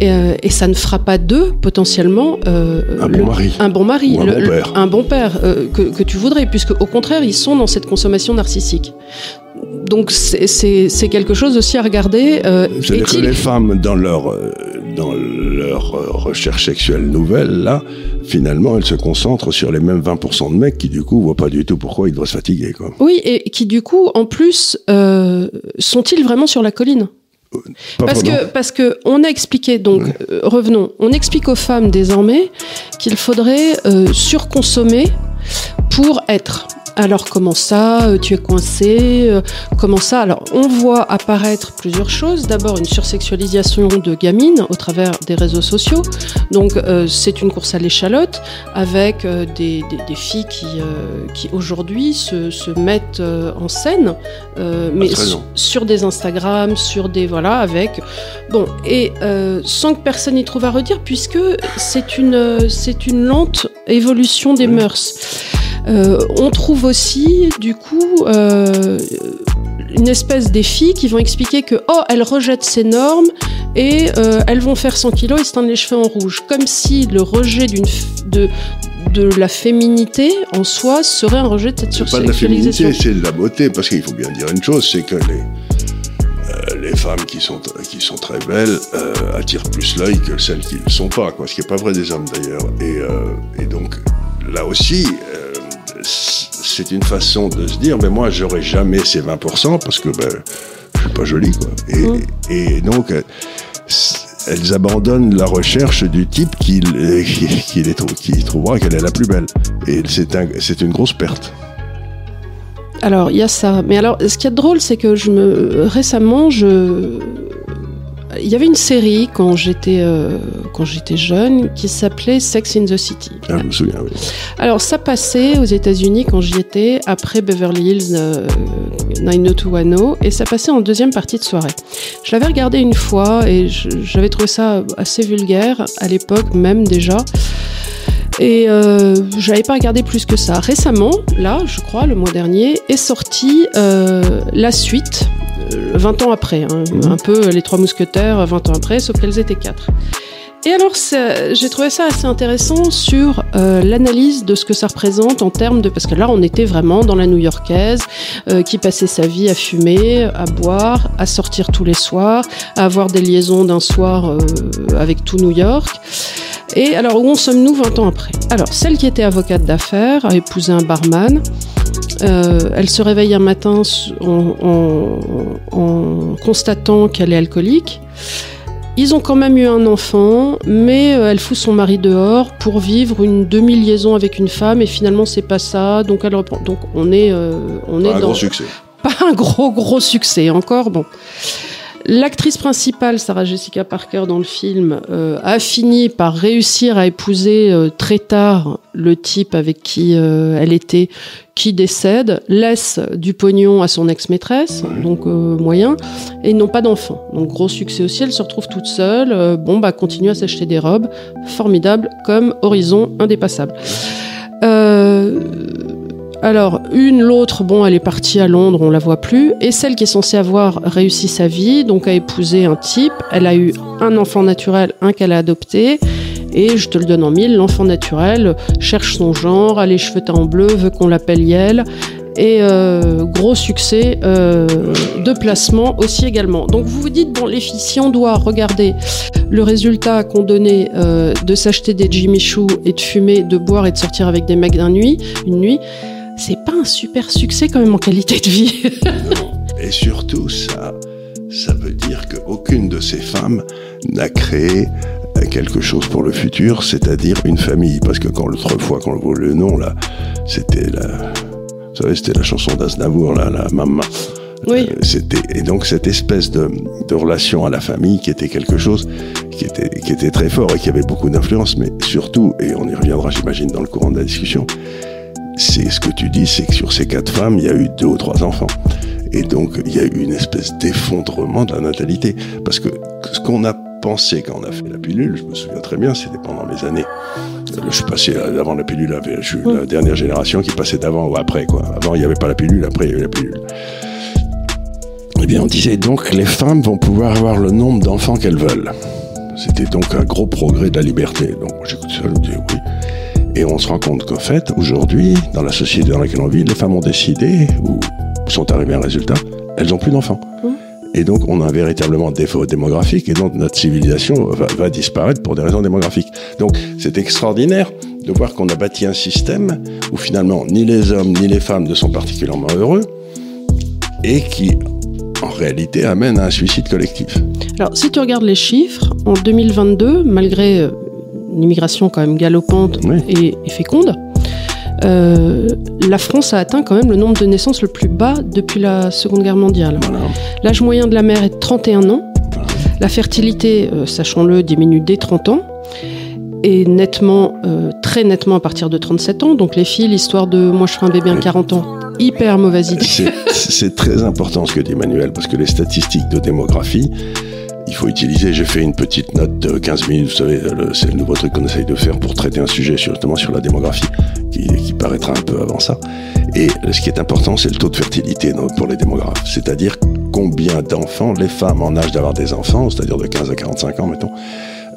et, euh, et ça ne fera pas d'eux potentiellement euh, Un bon mari. un bon mari, Ou un le- bon le- père. un bon père, euh, que, que tu voudrais, puisque au contraire ils sont dans cette consommation narcissique. Donc c'est- quelque chose aussi à regarder. euh, C'est-à-dire que est-il- les femmes, dans leur, euh, dans leur euh, recherche sexuelle nouvelle, là, finalement, elles se concentrent sur les mêmes 20% de mecs qui, du coup, voient pas du tout pourquoi ils devraient se fatiguer. Quoi. Oui, et qui du coup, en plus, euh, sont-ils vraiment sur la colline? Pas parce que, parce que on a expliqué, donc euh, revenons, on explique aux femmes désormais qu'il faudrait euh, surconsommer pour être. Alors comment ça euh, Tu es coincé euh, Comment ça? Alors on voit apparaître plusieurs choses. D'abord une sursexualisation de gamines au travers des réseaux sociaux. Donc euh, c'est une course à l'échalote avec euh, des, des- des filles qui, euh, qui aujourd'hui se, se mettent en scène, mais su- sur des Instagram, sur des voilà avec bon et sans que personne n'y trouve à redire puisque c'est une c'est une lente évolution des mœurs. Euh, on trouve aussi, du coup, euh, une espèce des filles qui vont expliquer que, oh, elles rejettent ces normes et euh, elles vont faire 100 kilos et se teindre les cheveux en rouge. Comme si le rejet d'une de, de la féminité en soi serait un rejet de cette C'est pas de la sursexualisation. féminité, c'est de la beauté, parce qu'il faut bien dire une chose, c'est que les, euh, les femmes qui sont, qui sont très belles euh, attirent plus l'œil que celles qui ne le sont pas, quoi, ce qui n'est pas vrai des hommes d'ailleurs. Et, et donc, là aussi, c'est une façon de se dire, mais moi, j'aurai jamais ces 20% parce que ben, je suis pas jolie, quoi. Et, et donc, euh, elles abandonnent la recherche du type qui, l- qui, qui les trou- qui trouvera qu'elle est la plus belle. Et c'est un, c'est une grosse perte. Alors, il y a ça. Mais alors, ce qui est drôle, c'est que je me récemment, je il y avait une série quand j'étais euh, quand j'étais jeune qui s'appelait Sex in the City. Ah, je me souviens, oui. Alors ça passait aux États-Unis quand j'y étais après Beverly Hills euh, 90210 et ça passait en deuxième partie de soirée. Je l'avais regardé une fois et j'avais trouvé ça assez vulgaire à l'époque même déjà. Et euh, j'avais pas regardé plus que ça. Récemment, là, je crois, le mois dernier, est sortie euh, la suite, euh, 20 ans après, hein, un peu les Trois Mousquetaires, 20 ans après, sauf qu'elles étaient quatre. Et alors, j'ai trouvé ça assez intéressant sur euh, l'analyse de ce que ça représente en termes de... Parce que là, on était vraiment dans la new-yorkaise, euh, qui passait sa vie à fumer, à boire, à sortir tous les soirs, à avoir des liaisons d'un soir euh, avec tout New York. Et alors, où en sommes-nous 20 ans après? Alors, celle qui était avocate d'affaires a épousé un barman. Elle se réveille un matin en constatant qu'elle est alcoolique. Ils ont quand même eu un enfant, mais euh, elle fout son mari dehors pour vivre une demi-liaison avec une femme, et finalement c'est pas ça. Donc elle reprend. Donc on est, euh, on est Pas un dans gros succès. pas un gros gros succès encore. Bon. L'actrice principale, Sarah Jessica Parker, dans le film, euh, a fini par réussir à épouser euh, très tard le type avec qui euh, elle était, qui décède, laisse du pognon à son ex-maîtresse, donc moyen, et n'ont pas d'enfant. Donc gros succès aussi, elle se retrouve toute seule, bon bah continue à s'acheter des robes, formidable comme horizon indépassable. Alors, une, l'autre, bon, elle est partie à Londres, on la voit plus. Et celle qui est censée avoir réussi sa vie, donc a épousé un type, elle a eu un enfant naturel, un qu'elle a adopté. Et je te le donne en mille, l'enfant naturel cherche son genre, a les cheveux teints en bleu, veut qu'on l'appelle Yel. Et euh, gros succès euh, de placement aussi également. Donc vous vous dites, bon les filles, si on doit regarder le résultat qu'on donnait euh, de s'acheter des Jimmy Choo et de fumer, de boire et de sortir avec des mecs d'un nuit, une nuit, c'est pas un super succès quand même en qualité de vie. Et surtout, ça, ça veut dire qu'aucune de ces femmes n'a créé quelque chose pour le futur, c'est-à-dire une famille. Parce que quand l'autre fois, quand on voit le nom, là, c'était la, vous savez, c'était la chanson d'Aznavour, là, la maman. Oui. Euh, C'était et donc cette espèce de, de relation à la famille qui était quelque chose qui était qui était très fort et qui avait beaucoup d'influence, mais surtout et on y reviendra, j'imagine, dans le courant de la discussion. C'est ce que tu dis, c'est que sur ces quatre femmes, il y a eu deux ou trois enfants. Et donc, il y a eu une espèce d'effondrement de la natalité. Parce que ce qu'on a pensé quand on a fait la pilule, je me souviens très bien, c'était pendant les années. euh, Je suis passé euh, avant la pilule, je suis la dernière génération qui passait d'avant ou après, quoi. Avant, il n'y avait pas la pilule, après, il y a eu la pilule. Eh bien, on disait donc, les femmes vont pouvoir avoir le nombre d'enfants qu'elles veulent. C'était donc un gros progrès de la liberté. Donc, j'écoute ça, je me dis oui. Et on se rend compte qu'en fait, aujourd'hui, dans la société dans laquelle on vit, les femmes ont décidé, ou sont arrivées à un résultat, elles n'ont plus d'enfants. Et donc, on a véritablement un défaut démographique, et donc notre civilisation va, va disparaître pour des raisons démographiques. Donc, c'est extraordinaire de voir qu'on a bâti un système où finalement, ni les hommes ni les femmes ne sont particulièrement heureux, et qui, en réalité, amène à un suicide collectif. Alors, si tu regardes les chiffres, en 2022, malgré euh, une immigration quand même galopante et, et féconde, euh, la France a atteint quand même le nombre de naissances le plus bas depuis la Seconde Guerre mondiale. L'âge moyen de la mère est de 31 ans. La fertilité, euh, sachons-le, diminue dès 30 ans et nettement, euh, très nettement à partir de 37 ans. Donc les filles, l'histoire de moi je ferai un bébé à 40 ans, hyper mauvaise idée. C'est- très important ce que dit Emmanuel, parce que les statistiques de démographie, il faut utiliser, j'ai fait une petite note de 15 minutes, vous savez, c'est le nouveau truc qu'on essaye de faire pour traiter un sujet justement sur la démographie, qui, paraîtra un peu avant ça. Et ce qui est important, c'est le taux de fertilité pour les démographes, c'est-à-dire combien d'enfants les femmes en âge d'avoir des enfants, c'est-à-dire de 15 à 45 ans, mettons,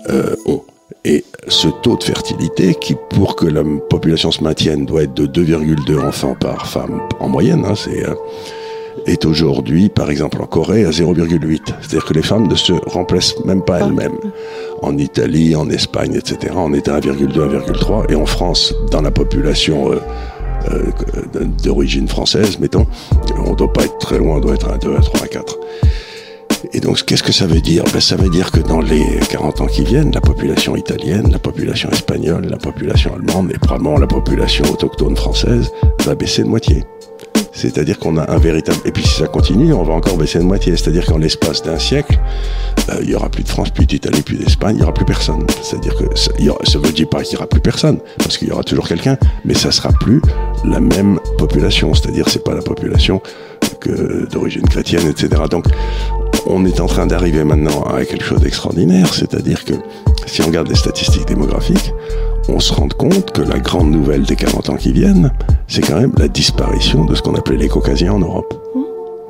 euh, ont. Et ce taux de fertilité, qui pour que la population se maintienne doit être de 2,2 enfants par femme en moyenne, hein, c'est, euh, est aujourd'hui, par exemple en Corée, à 0,8. C'est-à-dire que les femmes ne se remplacent même pas elles-mêmes. En Italie, en Espagne, etc., on est à 1,2, 1,3. Et en France, dans la population euh, euh, d'origine française, mettons, on ne doit pas être très loin, on doit être à 2, à 3, à 4. Et donc, qu'est-ce que ça veut dire? Ben, Ça veut dire que dans les 40 ans qui viennent, la population italienne, la population espagnole, la population allemande et probablement la population autochtone française va baisser de moitié. C'est-à-dire qu'on a un véritable... Et puis si ça continue, on va encore baisser de moitié. C'est-à-dire qu'en l'espace d'un siècle, euh, il y aura plus de France, plus d'Italie, plus d'Espagne, il y aura plus personne. C'est-à-dire que ça, ça veut dire pas qu'il y aura plus personne, parce qu'il y aura toujours quelqu'un, mais ça sera plus la même population. C'est-à-dire c'est pas la population que d'origine chrétienne, etc. Donc on est en train d'arriver maintenant à quelque chose d'extraordinaire, c'est-à-dire que si on regarde les statistiques démographiques, on se rend compte que la grande nouvelle des 40 ans qui viennent, c'est quand même la disparition de ce qu'on appelait les caucasiens en Europe.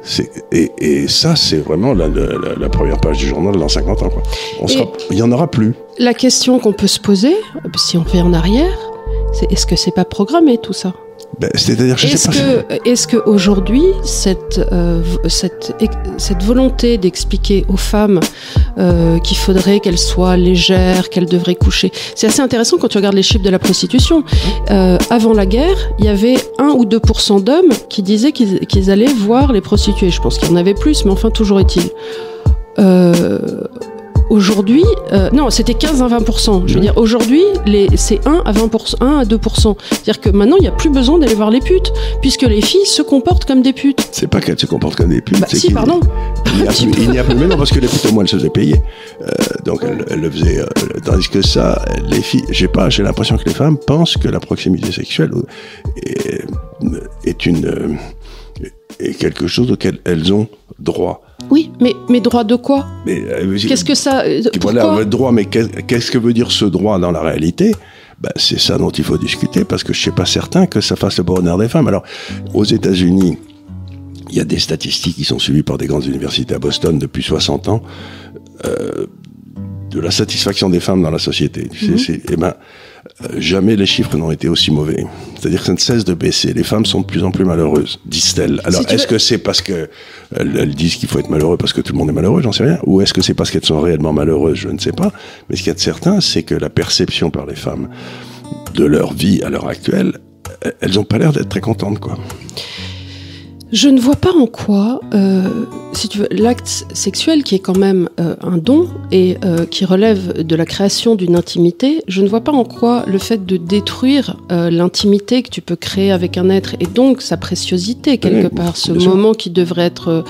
C'est- Et, et ça, c'est vraiment la, la- la- la première page du journal dans 50 ans. quoi. On sera- Il y en aura plus. La question qu'on peut se poser, si on fait en arrière, c'est est-ce que c'est pas programmé tout ça? Ben, C'est-à-dire, je Est-ce sais pas. que, est-ce que aujourd'hui cette, euh, v- cette, cette volonté d'expliquer aux femmes euh, qu'il faudrait qu'elles soient légères, qu'elles devraient coucher, c'est assez intéressant quand tu regardes les chiffres de la prostitution. Euh, avant la guerre, il y avait 1 ou 2% d'hommes qui disaient qu'ils, qu'ils allaient voir les prostituées. Je pense qu'il y en avait plus, mais enfin toujours est-il. Euh, Aujourd'hui, euh, non, c'était 15 à 20% Je veux dire, aujourd'hui, c'est 1 à 20 1 à 2% C'est-à-dire que maintenant, il n'y a plus besoin d'aller voir les putes, puisque les filles se comportent comme des putes. C'est pas qu'elles se comportent comme des putes. Bah, si, pardon. Il n'y a, a plus, mais non, parce que les putes, au moins, elles se faisaient payer. Euh, donc, elles, elles le faisaient. euh, tandis que ça, les filles, j'ai pas, j'ai l'impression que les femmes pensent que la proximité sexuelle est, est une, euh, est quelque chose auquel elles ont droit. Oui, mais, mais droit de quoi Mais, euh, Qu'est-ce que ça. euh, voilà, le droit, mais qu'est- qu'est-ce que veut dire ce droit dans la réalité? Ben, C'est ça dont il faut discuter, parce que je suis pas certain que ça fasse le bonheur des femmes. Alors, aux États-Unis, il y a des statistiques qui sont suivies par des grandes universités à Boston depuis 60 ans euh, de la satisfaction des femmes dans la société. Tu sais, c'est- eh ben, jamais les chiffres n'ont été aussi mauvais. C'est-à-dire que ça ne cesse de baisser. Les femmes sont de plus en plus malheureuses, disent-elles. Alors, Si est-ce veux- que c'est parce que elles, elles disent qu'il faut être malheureux parce que tout le monde est malheureux J'en sais rien. Ou est-ce que c'est parce qu'elles sont réellement malheureuses Je ne sais pas. Mais ce qu'il y a de certain, c'est que la perception par les femmes de leur vie à l'heure actuelle, euh, elles n'ont pas l'air d'être très contentes, quoi. Je ne vois pas en quoi, euh, si tu veux, l'acte sexuel qui est quand même euh, un don et euh, qui relève de la création d'une intimité, je ne vois pas en quoi le fait de détruire euh, l'intimité que tu peux créer avec un être et donc sa préciosité quelque Oui, part, ce moment qui devrait être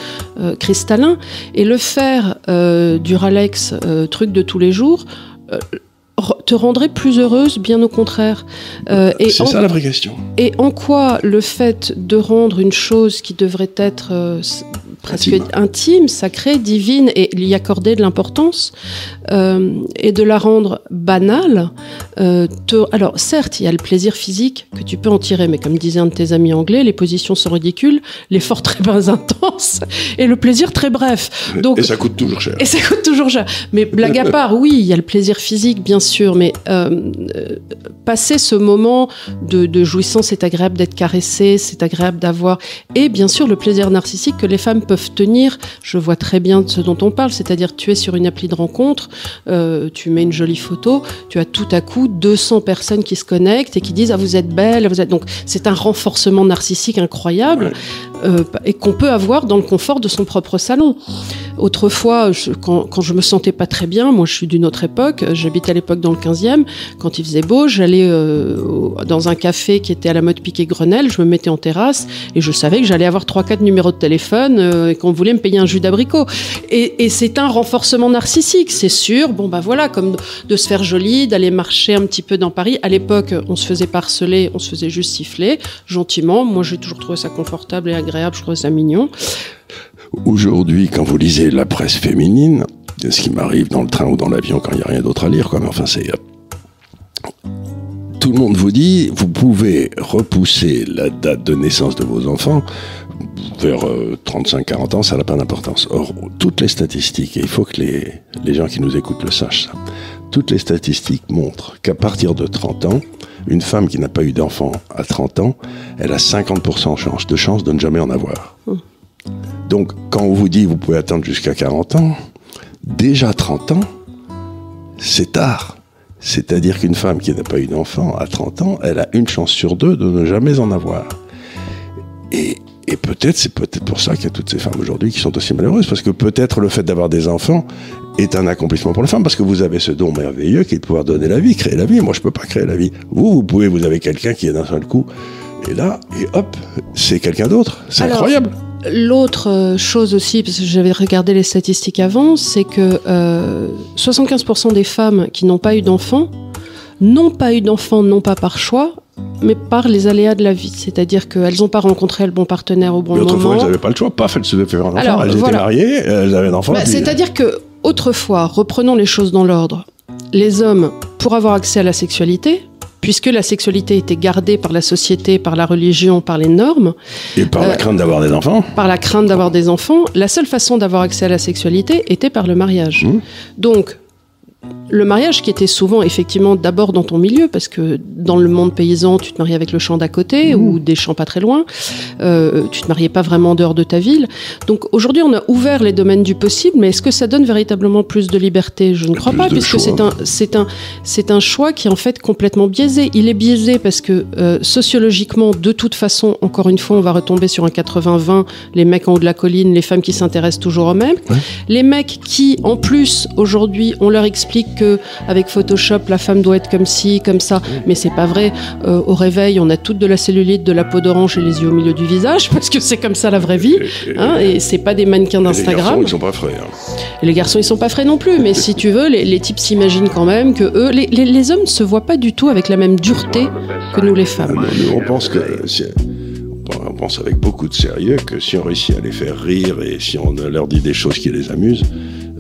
cristallin, et le faire euh, du Ralex euh, truc de tous les jours. Te rendrait plus heureuse, bien au contraire. Euh, et C'est en- ça la vraie question. et en quoi le fait de rendre une chose qui devrait être euh, presque Intime. intime. sacrée, divine et y accorder de l'importance euh, et de la rendre banale, euh, te- alors certes, il y a le plaisir physique que tu peux en tirer, mais comme disait un de tes amis anglais, les positions sont ridicules, l'effort très bas intense et le plaisir très bref. Donc Et ça coûte toujours cher. et ça coûte toujours cher. Mais blague à part, oui, il y a le plaisir physique, bien sûr, mais euh, passer ce moment de, de jouissance, c'est agréable d'être caressé, c'est agréable d'avoir. Et bien sûr, le plaisir narcissique que les femmes peuvent tenir. Je vois très bien de ce dont on parle, c'est-à-dire tu es sur une appli de rencontre, euh, tu mets une jolie photo, tu as tout à coup 200 personnes qui se connectent et qui disent ah vous êtes belle, vous êtes donc c'est un renforcement narcissique incroyable euh, et qu'on peut avoir dans le confort de son propre salon. Autrefois, je- quand, quand je me sentais pas très bien, moi je suis d'une autre époque, j'habitais à l'époque dans le 15e, quand il faisait beau, j'allais euh, dans un café qui était à la mode piquet Grenelle, je me mettais en terrasse et je savais que j'allais avoir 3-4 numéros de téléphone euh, qu'on voulait me payer un jus d'abricot. Et, c'est un renforcement narcissique, c'est sûr. Bon, bah voilà, comme de, se faire joli, d'aller marcher un petit peu dans Paris. À l'époque, on se faisait pas harceler, on se faisait juste siffler, gentiment. Moi, j'ai toujours trouvé ça confortable et agréable, je trouvais ça mignon. Aujourd'hui, quand vous lisez la presse féminine, ce qui m'arrive dans le train ou dans l'avion quand il n'y a rien d'autre à lire, quoi, mais enfin, c'est. euh, Tout le monde vous dit, vous pouvez repousser la date de naissance de vos enfants vers 35-40 ans, ça n'a pas d'importance. Or, toutes les statistiques, et il faut que les, les gens qui nous écoutent le sachent ça, toutes les statistiques montrent qu'à partir de 30 ans, une femme qui n'a pas eu d'enfant à 30 ans, elle a 50% chance- de chance de ne jamais en avoir. Donc, quand on vous dit vous pouvez attendre jusqu'à 40 ans, déjà 30 ans, c'est tard. C'est-à-dire qu'une femme qui n'a pas eu d'enfant à 30 ans, elle a une chance sur deux de ne jamais en avoir. Et, et peut-être, c'est peut-être pour ça qu'il y a toutes ces femmes aujourd'hui qui sont aussi malheureuses, parce que peut-être le fait d'avoir des enfants est un accomplissement pour les femmes, parce que vous avez ce don merveilleux qui est de pouvoir donner la vie, créer la vie. Moi, je peux pas créer la vie. Vous, vous pouvez, vous avez quelqu'un qui est d'un seul coup, et là, et hop, c'est quelqu'un d'autre. C'est incroyable. L'autre euh, chose aussi, parce que j'avais regardé les statistiques avant, c'est que euh, 75% des femmes qui n'ont pas eu d'enfants n'ont pas eu d'enfants non pas par choix, mais par les aléas de la vie. C'est-à-dire qu'elles n'ont pas rencontré le bon partenaire au bon Mais autrefois, moment. elles n'avaient pas le choix. Paf, elles se devaient faire un enfant. Alors, elles étaient mariées, elles avaient un enfant. Bah, puis- C'est-à-dire que autrefois, reprenons les choses dans l'ordre, les hommes, pour avoir accès à la sexualité, puisque la sexualité était gardée par la société, par la religion, par les normes, Et par la euh, crainte d'avoir des enfants. par la crainte d'avoir des enfants, la seule façon d'avoir accès à la sexualité était par le mariage. Donc, le mariage qui était souvent effectivement d'abord dans ton milieu, parce que dans le monde paysan, tu te mariais avec le champ d'à côté ou des champs pas très loin, euh, tu te mariais pas vraiment en dehors de ta ville. Donc aujourd'hui, on a ouvert les domaines du possible, mais est-ce que ça donne véritablement plus de liberté? Je ne crois Plus pas, puisque c'est un, c'est un, c'est un choix qui est en fait complètement biaisé. Il est biaisé parce que euh, sociologiquement, de toute façon, encore une fois, on va retomber sur un 80-20, les mecs en haut de la colline, les femmes qui s'intéressent toujours aux mêmes. Les mecs qui, en plus, aujourd'hui, on leur explique que avec Photoshop, la femme doit être comme ci, comme ça, mais c'est pas vrai. Euh, au réveil, on a toutes de la cellulite, de la peau d'orange et les yeux au milieu du visage, parce que c'est comme ça la vraie vie. Hein, et c'est pas des mannequins Et Les garçons, d'Instagram. ils sont pas frais. hein. Et les garçons, ils sont pas frais non plus, mais si tu veux, les, les types s'imaginent quand même que eux, les, les- les hommes ne se voient pas du tout avec la même dureté que nous les femmes. Ah, on pense que on pense avec beaucoup de sérieux que si on réussit à les faire rire et si on leur dit des choses qui les amusent,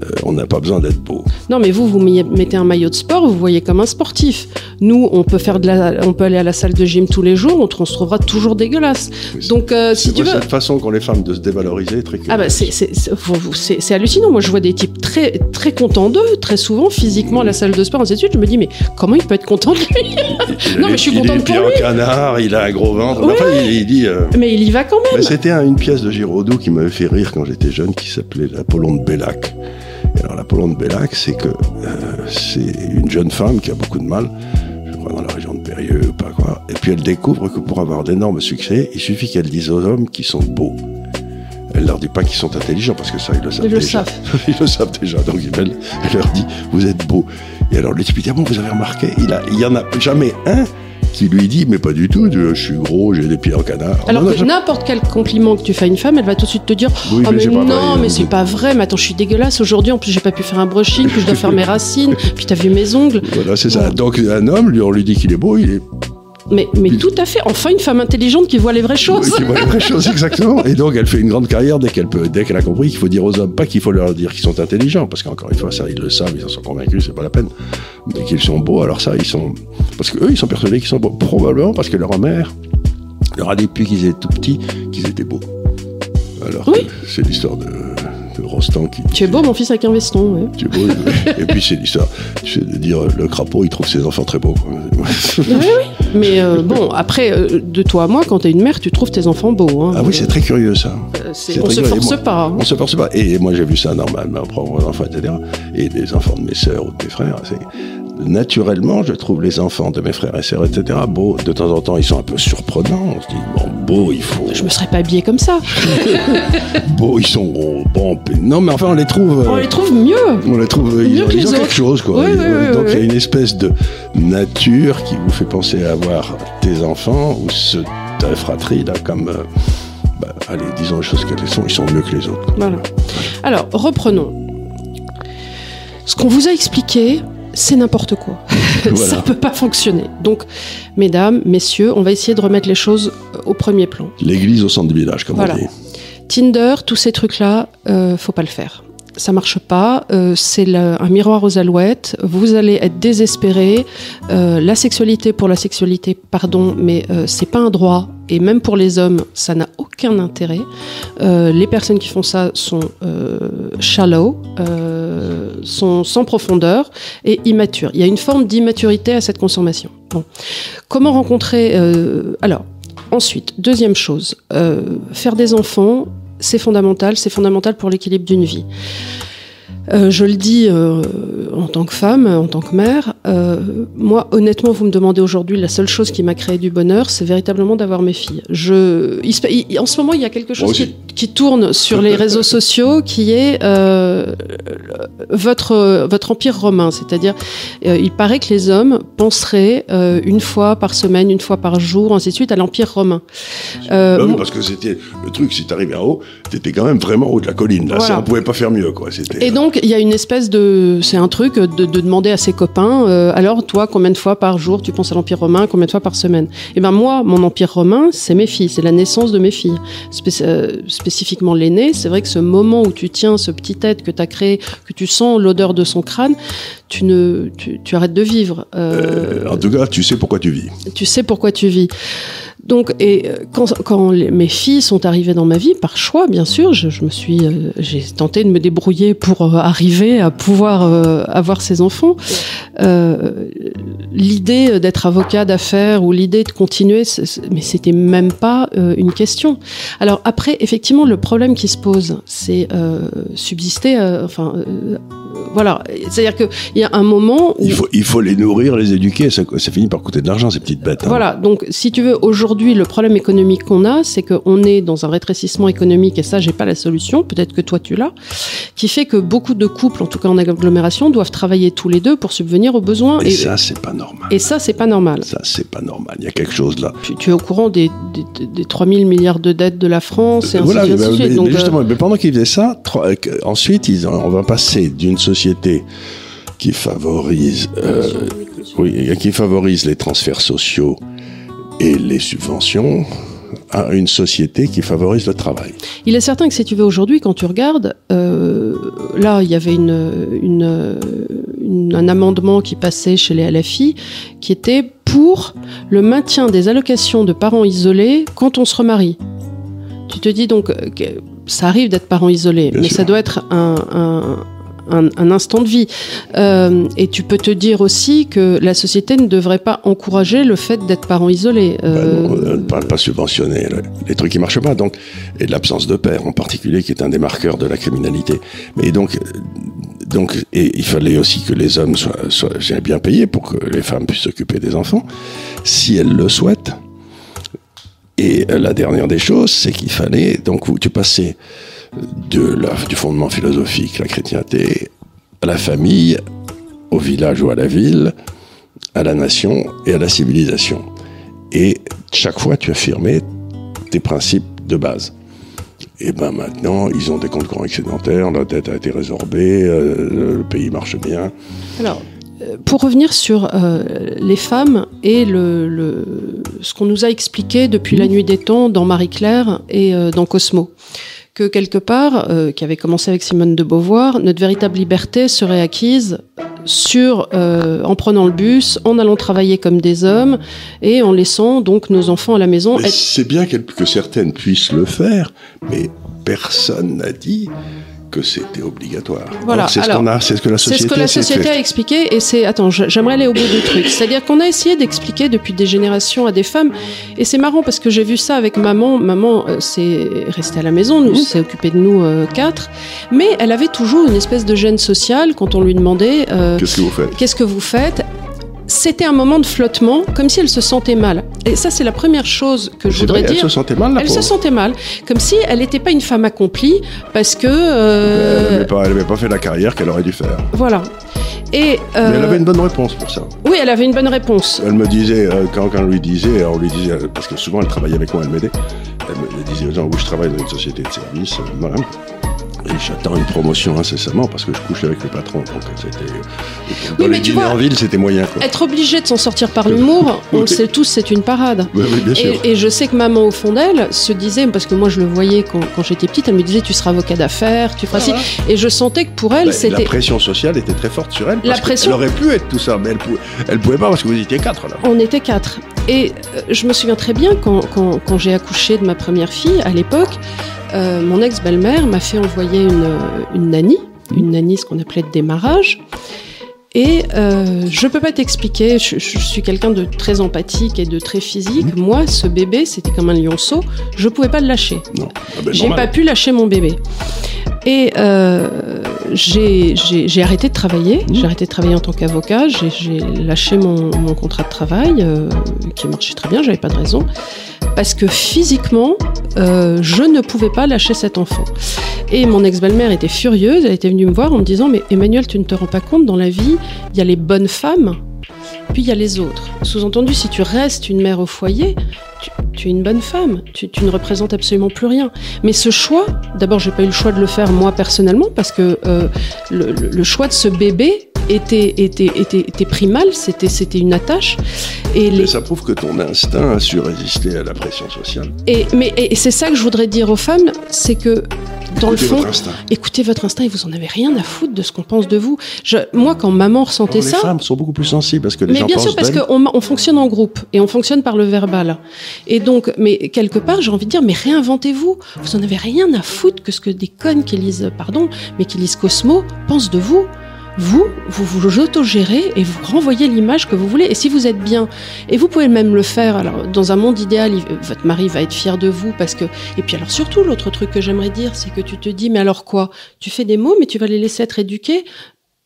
euh, on n'a pas besoin d'être beau. Non, mais vous, vous mettez un maillot de sport, vous voyez comme un sportif. Nous, on peut faire de la, on peut aller à la salle de gym tous les jours, on, se trouvera toujours dégueulasse. Donc, euh, si tu veux. cette façon qu'ont les femmes de se dévaloriser est très Ah bah c'est hallucinant. Moi je vois des types très très contents d'eux, très souvent physiquement à la salle de sport, ainsi de suite. Je me dis mais comment il peut être content de lui Non mais je suis il contente est pour pieds en lui. canard, il a un gros ventre. Ouais. Enfin, il, il dit. euh, Mais il y va quand même. C'était un- une pièce de Giraudoux qui m'avait fait rire quand j'étais jeune, qui s'appelait l'Apollon de Bellac. Alors l'Apollon de Bellac, c'est que euh, c'est une jeune femme qui a beaucoup de mal, je crois dans la région de Périeux ou pas quoi. Et puis elle découvre que pour avoir d'énormes succès, il suffit qu'elle dise aux hommes qu'ils sont beaux. Elle leur dit pas qu'ils sont intelligents parce que ça ils le savent Ils le déjà. savent. ils le savent déjà. Donc elle, elle leur dit vous êtes beaux. Et alors le dit ah bon vous avez remarqué il a il y en a jamais un qui lui dit mais pas du tout je suis gros j'ai des pieds en canard. Alors Non, que n'importe quel compliment que tu fais à une femme, elle va tout de suite te dire Oui, Ah mais non, vrai, mais euh, c'est pas vrai, mais attends, je suis dégueulasse aujourd'hui, en plus j'ai pas pu faire un brushing, puis je dois faire mes racines, puis t'as vu mes ongles. Voilà, c'est ça. Donc un homme, lui, on lui dit qu'il est beau, il est Mais, mais tout à fait, enfin une femme intelligente qui voit les vraies choses. qui voit les vraies choses exactement. Et donc elle fait une grande carrière dès qu'elle peut, dès qu'elle a compris qu'il faut dire aux hommes, pas qu'il faut leur dire qu'ils sont intelligents, parce qu'encore une fois, ça ils le savent, ils en sont convaincus, c'est pas la peine. Mais qu'ils sont beaux, alors ça ils sont, parce que eux ils sont persuadés qu'ils sont beaux, probablement parce que leur mère leur a dit depuis qu'ils étaient tout petits qu'ils étaient beaux. Alors que c'est l'histoire de, Rostand qui Tu es beau, mon fils, avec un veston. ouais. tu es beau, et puis c'est l'histoire, de dire le crapaud il trouve ses enfants très beaux. Oui, oui. Mais euh, bon, après, euh, de toi à moi, quand t'es une mère, tu trouves tes enfants beaux. hein. Ah oui, c'est très curieux ça. Euh, c'est- on très se curieux. Force moi- pas. hein. On se force pas. Et moi, j'ai vu ça ma propre enfant, etc. Et des enfants de mes sœurs ou de mes frères. c'est- naturellement, je trouve les enfants de mes frères et sœurs, etc., beaux. De temps en temps, ils sont un peu surprenants. On se dit, bon, beau, il faut. Je me serais pas habillé comme ça. beau, ils sont bon. Non, mais enfin, on les trouve. euh, On les trouve mieux. on les trouve, ils Mieux ont, que ils ont quelque chose, quoi. Ils- Donc il y a une espèce de nature qui vous fait penser à avoir tes enfants ou ce, ta fratrie, là, comme. euh, bah, allez, disons les choses qu'elles sont, ils sont mieux que les autres. Voilà. Alors, reprenons. Ce qu'on vous a expliqué, c'est n'importe quoi. Voilà. Ça peut pas fonctionner. Donc, mesdames, messieurs, on va essayer de remettre les choses euh, au premier plan. L'église au centre du village, comme Voilà. on dit. Tinder, tous ces trucs-là, euh, faut pas le faire. Ça marche pas. euh, c'est un miroir aux alouettes. Vous allez être désespéré. Euh, la sexualité pour la sexualité, pardon, mais euh, c'est pas un droit. Et même pour les hommes, ça n'a aucun intérêt. Euh, les personnes qui font ça sont shallow, sont sans profondeur et immatures. Il y a une forme d'immaturité à cette consommation. Bon. Comment rencontrer Alors, ensuite, deuxième chose, faire des enfants, c'est fondamental. C'est fondamental pour l'équilibre d'une vie. Euh, je le dis euh, en tant que femme, en tant que mère. euh, moi, honnêtement, vous me demandez aujourd'hui, la seule chose qui m'a créé du bonheur, c'est véritablement d'avoir mes filles. Je, il en ce moment, il y a quelque chose qui, qui tourne sur les réseaux sociaux, qui est euh, votre votre empire romain. C'est-à-dire, euh, il paraît que les hommes penseraient euh, une fois par semaine, une fois par jour, ainsi de suite, à l'empire romain. Oui, moi- parce que c'était le truc, si t'arrivais en haut, t'étais quand même vraiment en haut de la colline. Là, Voilà. ça, on pouvait pas faire mieux, quoi. Et donc, il y a une espèce de. C'est un truc de, de demander à ses copains euh, alors, toi, combien de fois par jour tu penses à l'Empire romain Combien de fois par semaine? Et ben moi, mon Empire romain, c'est mes filles, c'est la naissance de mes filles. Euh, spécifiquement l'aîné, c'est vrai que ce moment où tu tiens ce petit être que tu as créé, que tu sens l'odeur de son crâne, tu, ne, tu, tu arrêtes de vivre. Euh, Euh, en tout cas, tu sais pourquoi tu vis. tu sais pourquoi tu vis. Donc, et euh, quand, quand les- mes filles sont arrivées dans ma vie, par choix, bien sûr, je, je me suis, euh, j'ai tenté de me débrouiller pour euh, arriver à pouvoir euh, avoir ces enfants. L'idée d'être avocat d'affaires ou l'idée de continuer, mais c'était même pas une question. Alors après, effectivement, le problème qui se pose, c'est subsister. enfin, voilà, c'est-à-dire que il y a un moment où Il faut, il faut les nourrir, les éduquer. Ça, ça finit par coûter de l'argent, ces petites bêtes. hein. Voilà, donc si tu veux, aujourd'hui, le problème économique qu'on a, c'est qu'on est dans un rétrécissement économique, et ça, j'ai pas la solution, peut-être que toi tu l'as, qui fait que beaucoup de couples, en tout cas en agglomération, doivent travailler tous les deux pour subvenir aux besoins. Et ça, c'est pas normal. et ça, c'est pas normal. Ça, c'est pas normal. Il y a quelque chose là. Tu, tu es au courant des, des, des 3000 milliards de dettes de la France et ainsi Voilà, suite, mais- ainsi de suite. mais- Donc, mais euh, justement, mais pendant qu'ils faisaient ça, euh, ensuite, ils, on va passer d'une société qui favorise, euh, oui, qui favorise les transferts sociaux et les subventions à une société qui favorise le travail. Il est certain que si tu veux aujourd'hui, quand tu regardes, euh, là, il y avait une, une, une- un amendement qui passait chez les LFI qui était pour le maintien des allocations de parents isolés quand on se remarie. Tu te dis donc, euh, ça arrive d'être parent isolé, Bien mais sûr. ça doit être un, un- un- instant de vie. Euh, et tu peux te dire aussi que la société ne devrait pas encourager le fait d'être parent isolé. Euh, On ne parle pas subventionner le- les trucs qui marchent pas, donc et l'absence de père en particulier, qui est un des marqueurs de la criminalité. Mais donc, euh, donc, et il fallait aussi que les hommes soient, soient bien payés pour que les femmes puissent s'occuper des enfants, si elles le souhaitent. Et euh, la dernière des choses, c'est qu'il fallait donc tu passais de la, du fondement philosophique, la chrétienté, à la famille, au village ou à la ville, à la nation et à la civilisation. Et chaque fois, tu affirmais tes principes de base. Et ben maintenant, ils ont des comptes courants excédentaires, la dette a été résorbée, euh, le pays marche bien. Alors, euh, pour revenir sur euh, les femmes et le, le- ce qu'on nous a expliqué depuis la nuit des temps dans Marie-Claire et euh, dans Cosmo, que quelque part, euh, qui avait commencé avec Simone de Beauvoir, notre véritable liberté serait acquise sur euh, en prenant le bus, en allant travailler comme des hommes et en laissant donc nos enfants à la maison. Être- C'est bien que certaines puissent le faire, mais personne n'a dit que c'était obligatoire. Voilà. C'est ce, Alors, qu'on a- c'est ce que la C'est société ce que la société a expliqué et c'est attends j'aimerais aller au bout du truc c'est-à-dire qu'on a essayé d'expliquer depuis des générations à des femmes et c'est marrant parce que j'ai vu ça avec maman. Maman euh, c'est restée à la maison nous s'est occupée de nous euh, quatre. Mais elle avait toujours une espèce de gêne sociale quand on lui demandait euh, Qu'est-ce que vous faites? qu'est-ce que vous faites? C'était un moment de flottement, comme si elle se sentait mal. Et ça, c'est la première chose que je voudrais vrai, elle dire. se sentait mal, la Elle se sentait mal, comme si elle n'était pas une femme accomplie, parce que euh, Elle n'avait pas, fait la carrière qu'elle aurait dû faire. voilà. Et euh, Mais elle avait une bonne réponse pour ça. oui, elle avait une bonne réponse. Elle me disait, euh, quand, quand on lui disait, on lui disait, euh, parce que souvent elle travaillait avec moi, elle m'aidait, elle me disait aux gens, oui, je travaille dans une société de service, euh, voilà. Et j'attends une promotion incessamment parce que je couche avec le patron. Donc c'était. Dans Oui, mais les tu dîners vois, en ville, c'était moyen. Quoi. Être obligé de s'en sortir par l'humour, on le sait tous, c'est une parade. Oui, oui, bien sûr. Et, et je sais que maman, au fond d'elle, se disait, parce que moi je le voyais quand, quand j'étais petite, elle me disait tu seras avocat d'affaires, tu feras ci. Et je sentais que pour elle, Bah, c'était. La pression sociale était très forte sur elle. La pression- Elle aurait pu être tout ça, mais elle, pou- elle pouvait pas parce que vous étiez quatre là. On était quatre. Et euh, je me souviens très bien quand, quand, quand j'ai accouché de ma première fille, à l'époque, euh, mon ex-belle-mère m'a fait envoyer une, une nanny, une nanny, ce qu'on appelait de démarrage. Et euh, je peux pas t'expliquer, je, je suis quelqu'un de très empathique et de très physique. Moi, ce bébé, c'était comme un lionceau, je pouvais pas le lâcher. Non. Ah ben, J'ai pas pu lâcher mon bébé. Et euh, j'ai arrêté de travailler. Mmh. J'ai arrêté de travailler en tant qu'avocat. J'ai j'ai lâché mon, mon contrat de travail euh, qui marchait très bien. J'avais pas de raison parce que physiquement, euh, je ne pouvais pas lâcher cet enfant. Et mon ex-belle-mère était furieuse. Elle était venue me voir en me disant mais Emmanuel, tu ne te rends pas compte dans la vie, il y a les bonnes femmes. Puis il y a les autres. Sous-entendu, si tu restes une mère au foyer, tu, tu es une bonne femme. Tu, tu ne représentes absolument plus rien. Mais ce choix, d'abord, j'ai pas eu le choix de le faire moi personnellement parce que euh, le, le- le choix de ce bébé était, était, était, était pris mal. C'était, c'était une attache. Et les, Mais ça prouve que ton instinct a su résister à la pression sociale. et, mais et c'est ça que je voudrais dire aux femmes, c'est que dans Écoutez le fond, votre écoutez votre instinct et vous en avez rien à foutre de ce qu'on pense de vous. Je, moi, quand maman ressentait Alors, les ça, femmes sont beaucoup plus sensibles parce que les mais gens bien pensent sûr, parce qu'on on fonctionne en groupe et on fonctionne par le verbal. Et donc, mais quelque part, j'ai envie de dire, mais réinventez-vous. Vous en avez rien à foutre que ce que des connes qui lisent, pardon, mais qui lisent Cosmo pensent de vous. Vous, vous vous autogérez et vous renvoyez l'image que vous voulez. Et si vous êtes bien, et vous pouvez même le faire, alors dans un monde idéal, il- votre mari va être fier de vous parce que. Et puis alors surtout, l'autre truc que j'aimerais dire, c'est que tu te dis, mais alors quoi? Tu fais des mots, mais tu vas les laisser être éduqués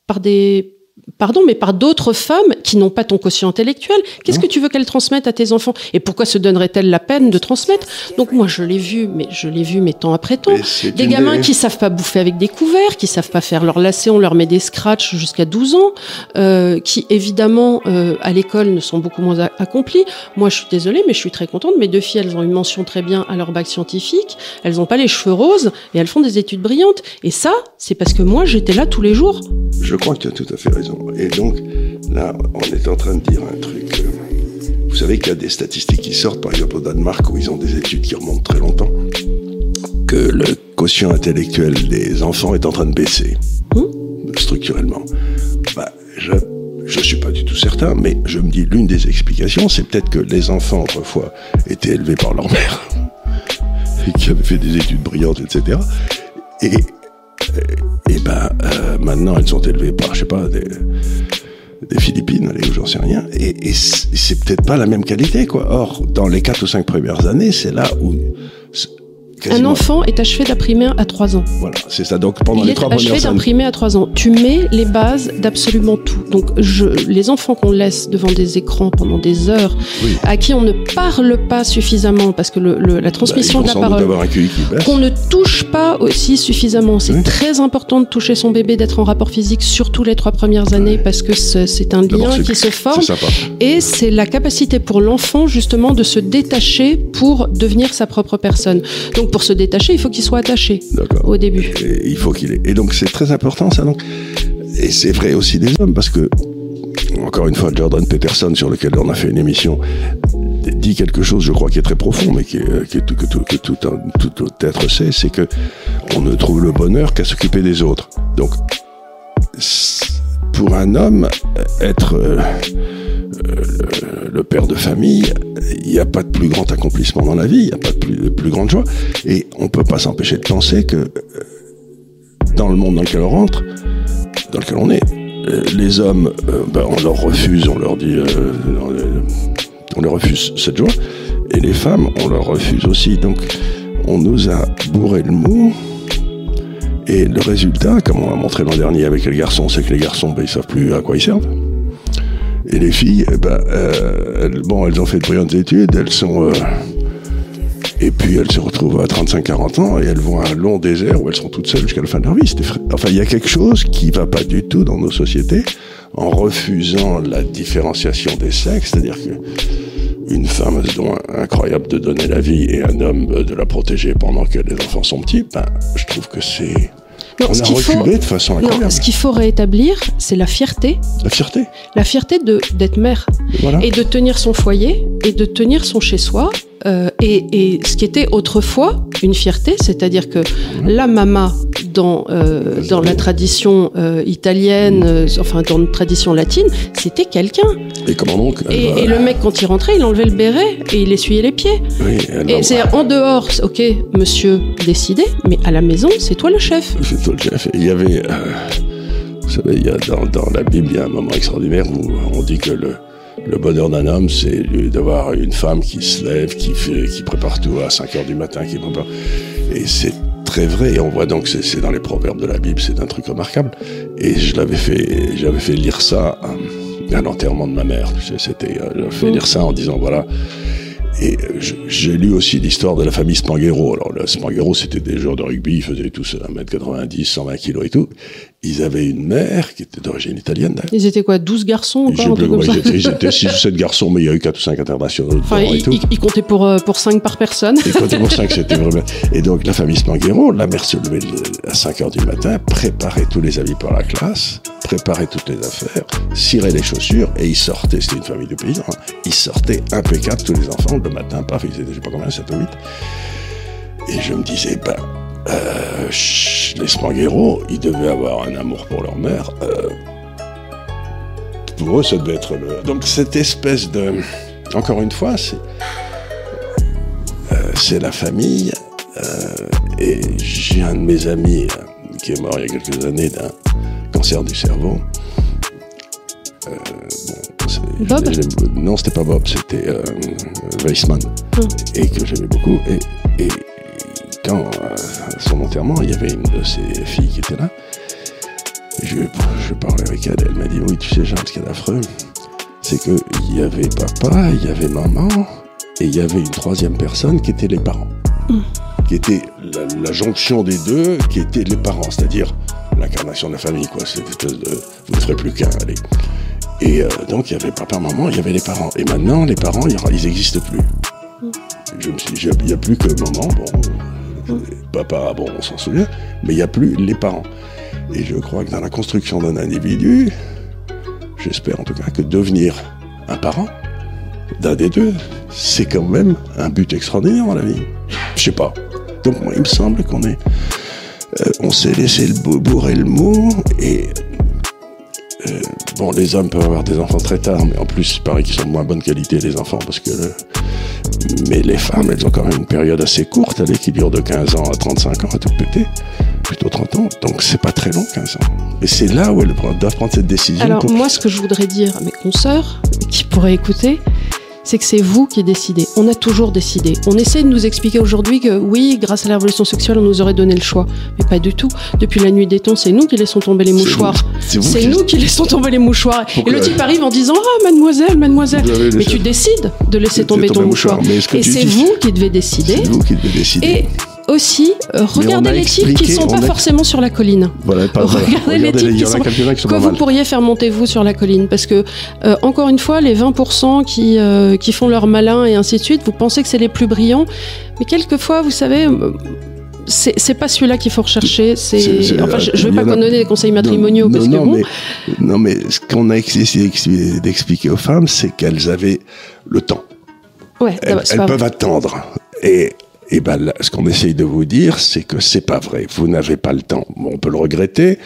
par des pardon, mais par d'autres femmes qui n'ont pas ton quotient intellectuel. Qu'est-ce que tu veux qu'elles transmettent à tes enfants? Et pourquoi se donnerait-elle la peine de transmettre? Donc moi, je l'ai vu, mais je l'ai vu, mais temps après temps. Des gamins des- qui savent pas bouffer avec des couverts, qui savent pas faire leur lacet, on leur met des scratchs jusqu'à 12 ans, euh, qui évidemment euh, à l'école ne sont beaucoup moins accomplis. Moi, je suis désolée, mais je suis très contente. Mes deux filles, elles ont une mention très bien à leur bac scientifique. Elles n'ont pas les cheveux roses et elles font des études brillantes. Et ça, c'est parce que moi, j'étais là tous les jours. Je crois que tu as tout à fait raison. Et donc, là, on est en train de dire un truc. euh, Vous savez qu'il y a des statistiques qui sortent, par exemple au Danemark, où ils ont des études qui remontent très longtemps, que le quotient intellectuel des enfants est en train de baisser, structurellement. Bah, je je suis pas du tout certain, mais je me dis l'une des explications, c'est peut-être que les enfants autrefois étaient élevés par leur mère, et qui avaient fait des études brillantes, etc. Et et ben maintenant elles sont élevées par je sais pas des, des Philippines allez j'en sais rien. Et, et c'est peut-être pas la même qualité quoi. Or dans les quatre ou cinq premières années c'est là où Un enfant est achevé d'un primaire à 3 ans. voilà c'est ça donc pendant Il les est trois achevé premières d'un années primaire à 3 ans. Tu mets les bases d'absolument tout. Donc, je, les enfants qu'on laisse devant des écrans pendant des heures, à qui on ne parle pas suffisamment, parce que le, le- la transmission Bah, ils de la parole, qu'on ne touche pas aussi suffisamment. C'est très important de toucher son bébé, d'être en rapport physique, surtout les trois premières années, parce que c'est un lien qui se forme. Et c'est la capacité pour l'enfant, justement, de se détacher pour devenir sa propre personne. Donc, pour se détacher, il faut qu'il soit attaché au début. Et il faut qu'il ait. Et donc c'est très important ça. Donc. Et c'est vrai aussi des hommes parce que encore une fois Jordan Peterson sur lequel on a fait une émission dit quelque chose, je crois, qui est très profond, mais qui est, qui est tout- que, tout, que tout, un- tout, tout être sait, c'est que on ne trouve le bonheur qu'à s'occuper des autres. Donc pour un homme, être euh, le, père de famille, il n'y a pas de plus grand accomplissement dans la vie, il n'y a pas de plus, de plus grande joie. Et on peut pas s'empêcher de penser que euh, dans le monde dans lequel on rentre, dans lequel on est, euh, les hommes, euh, ben, on leur refuse, on leur dit, on, on leur refuse cette joie, et les femmes, on leur refuse aussi. Donc, on nous a bourré le mou. Et le résultat, comme on a montré l'an dernier avec les garçons, c'est que les garçons, ben, ils savent plus à quoi ils servent. Et les filles, eh ben, euh, elles, bon, elles ont fait de brillantes études, elles sont. euh, et puis elles se retrouvent à 35-40 ans et elles vont à un long désert où elles sont toutes seules jusqu'à la fin de leur vie. Enfin, il y a quelque chose qui va pas du tout dans nos sociétés en refusant la différenciation des sexes, c'est-à-dire que une femme a ce don incroyable de donner la vie et un homme de la protéger pendant que les enfants sont petits. Ben, je trouve que c'est Non, on ce a qu'il faut- reculé de façon Non, incroyable. ce qu'il faut rétablir, c'est la fierté. La fierté. La fierté de d'être mère Voilà. et de tenir son foyer et de tenir son chez soi. euh, et, et ce qui était autrefois une fierté, c'est-à-dire que la mama dans euh, dans la tradition euh, italienne, euh, enfin dans une tradition latine, c'était quelqu'un. Et comment donc Et, le mec quand il rentrait, il enlevait le béret et il essuyait les pieds. Oui, Et c'est en dehors, ok, monsieur décidé, mais à la maison, c'est toi le chef. C'est toi le chef. Il y avait, vous savez, il y a dans, dans la Bible, il y a un moment extraordinaire où on dit que le, le bonheur d'un homme, c'est d'avoir une femme qui se lève, qui fait, qui prépare tout à 5 heures du matin, qui prépare. Et c'est très vrai. Et on voit donc, c'est c'est dans les proverbes de la Bible, c'est un truc remarquable. Et je l'avais fait, j'avais fait lire ça à, à l'enterrement de ma mère. C'était, euh, j'avais fait lire ça en disant voilà. Et j'ai lu aussi l'histoire de la famille Spanghero. Alors, le Spanghero, c'était des joueurs de rugby, ils faisaient tous 1m90, 120 kilos et tout. Ils avaient une mère qui était d'origine italienne. Ils étaient quoi 12 garçons ils étaient. Ils étaient 6 ou 7 garçons, mais il y a eu 4 ou 5 internationaux Enfin, ils, ils- ils comptaient pour, euh, pour 5 par personne. Et quand pour ça que c'était vraiment. Et donc, la famille Spanghero, la mère se levait le- à 5 heures du matin, préparait tous les habits pour la classe, préparait toutes les affaires, cirait les chaussures, et ils sortaient, c'était une famille de paysans, hein, ils sortaient impeccables, tous les enfants, le matin, paf, ils étaient, je sais pas combien, 7 ou 8. Et je me disais, ben, euh, les Spanghero, ils devaient avoir un amour pour leur mère. euh, pour eux, ça devait être le. Donc, cette espèce de. Encore une fois, c'est. Euh, c'est la famille. et j'ai un de mes amis qui est mort il y a quelques années d'un cancer du cerveau. Bon, Bob Non, c'était pas Bob, c'était Weissman. Hum. Et que j'aimais beaucoup. Et, et quand, euh, à son enterrement, il y avait une de ses filles qui était là. Je, je parlais avec elle, elle m'a dit Oui, tu sais, Jean, ce qu'il y a d'affreux, c'est qu'il y avait papa, il y avait maman, et il y avait une troisième personne qui était les parents. Qui était la, la jonction des deux, qui étaient les parents, c'est-à-dire l'incarnation de la famille, quoi. Cette espèce de. Vous ne ferez plus qu'un, allez. Et euh, donc, il y avait papa, maman, il y avait les parents. Et maintenant, les parents, ils n'existent plus. Je me suis dit, il n'y a plus que maman, bon, euh, papa, bon, on s'en souvient, mais il n'y a plus les parents. Et je crois que dans la construction d'un individu, j'espère en tout cas que devenir un parent d'un des deux, c'est quand même un but extraordinaire dans la vie. Je sais pas. Donc moi, il me semble qu'on est, euh, on s'est laissé le bou- bourrer le mot et euh, bon, les hommes peuvent avoir des enfants très tard, mais en plus, il paraît qu'ils sont de moins bonne qualité les enfants parce que le- mais les femmes, elles ont quand même une période assez courte, allez, qui dure de 15 ans à 35 ans à tout péter, plutôt 30 ans. Donc c'est pas très long, 15 ans. Et c'est là où elles doivent prendre cette décision. Alors pour- moi, ce que je voudrais dire à mes consoeurs qui pourraient écouter, c'est que c'est vous qui décidez. On a toujours décidé. On essaie de nous expliquer aujourd'hui que oui, grâce à la révolution sexuelle, on nous aurait donné le choix. Mais pas du tout. Depuis la nuit des temps, c'est nous qui laissons tomber les mouchoirs. c'est nous qui laissons tomber les mouchoirs. Pourquoi Et le type arrive en disant Ah, mademoiselle, mademoiselle. Mais tu décides de laisser tomber tomber ton mouchoir. mouchoir. Mais que Et c'est vous qui devez décider. C'est vous qui devez décider. Et aussi, euh, a les types qui expliqué, sont on pas a- forcément sur la colline. Voilà, pas-. Regardez les y qui sont, qui sont que vous mal. pourriez faire monter vous sur la colline parce que euh, encore une fois les 20% qui euh, qui font leur malin et ainsi de suite vous pensez que c'est les plus brillants mais quelquefois vous savez c'est pas celui-là qu'il faut rechercher c'est enfin je, il vais pas a- donner des conseils Non, matrimoniaux parce non, que non, bon mais, non, mais ce qu'on a essayé d'expliquer- aux femmes, c'est qu'elles avaient le temps. ouais Elles, c'est elles peuvent vrai. attendre. Et, et ben, là, ce qu'on essaye de vous dire, c'est que c'est pas vrai. Vous n'avez pas le temps. Bon, on peut le regretter,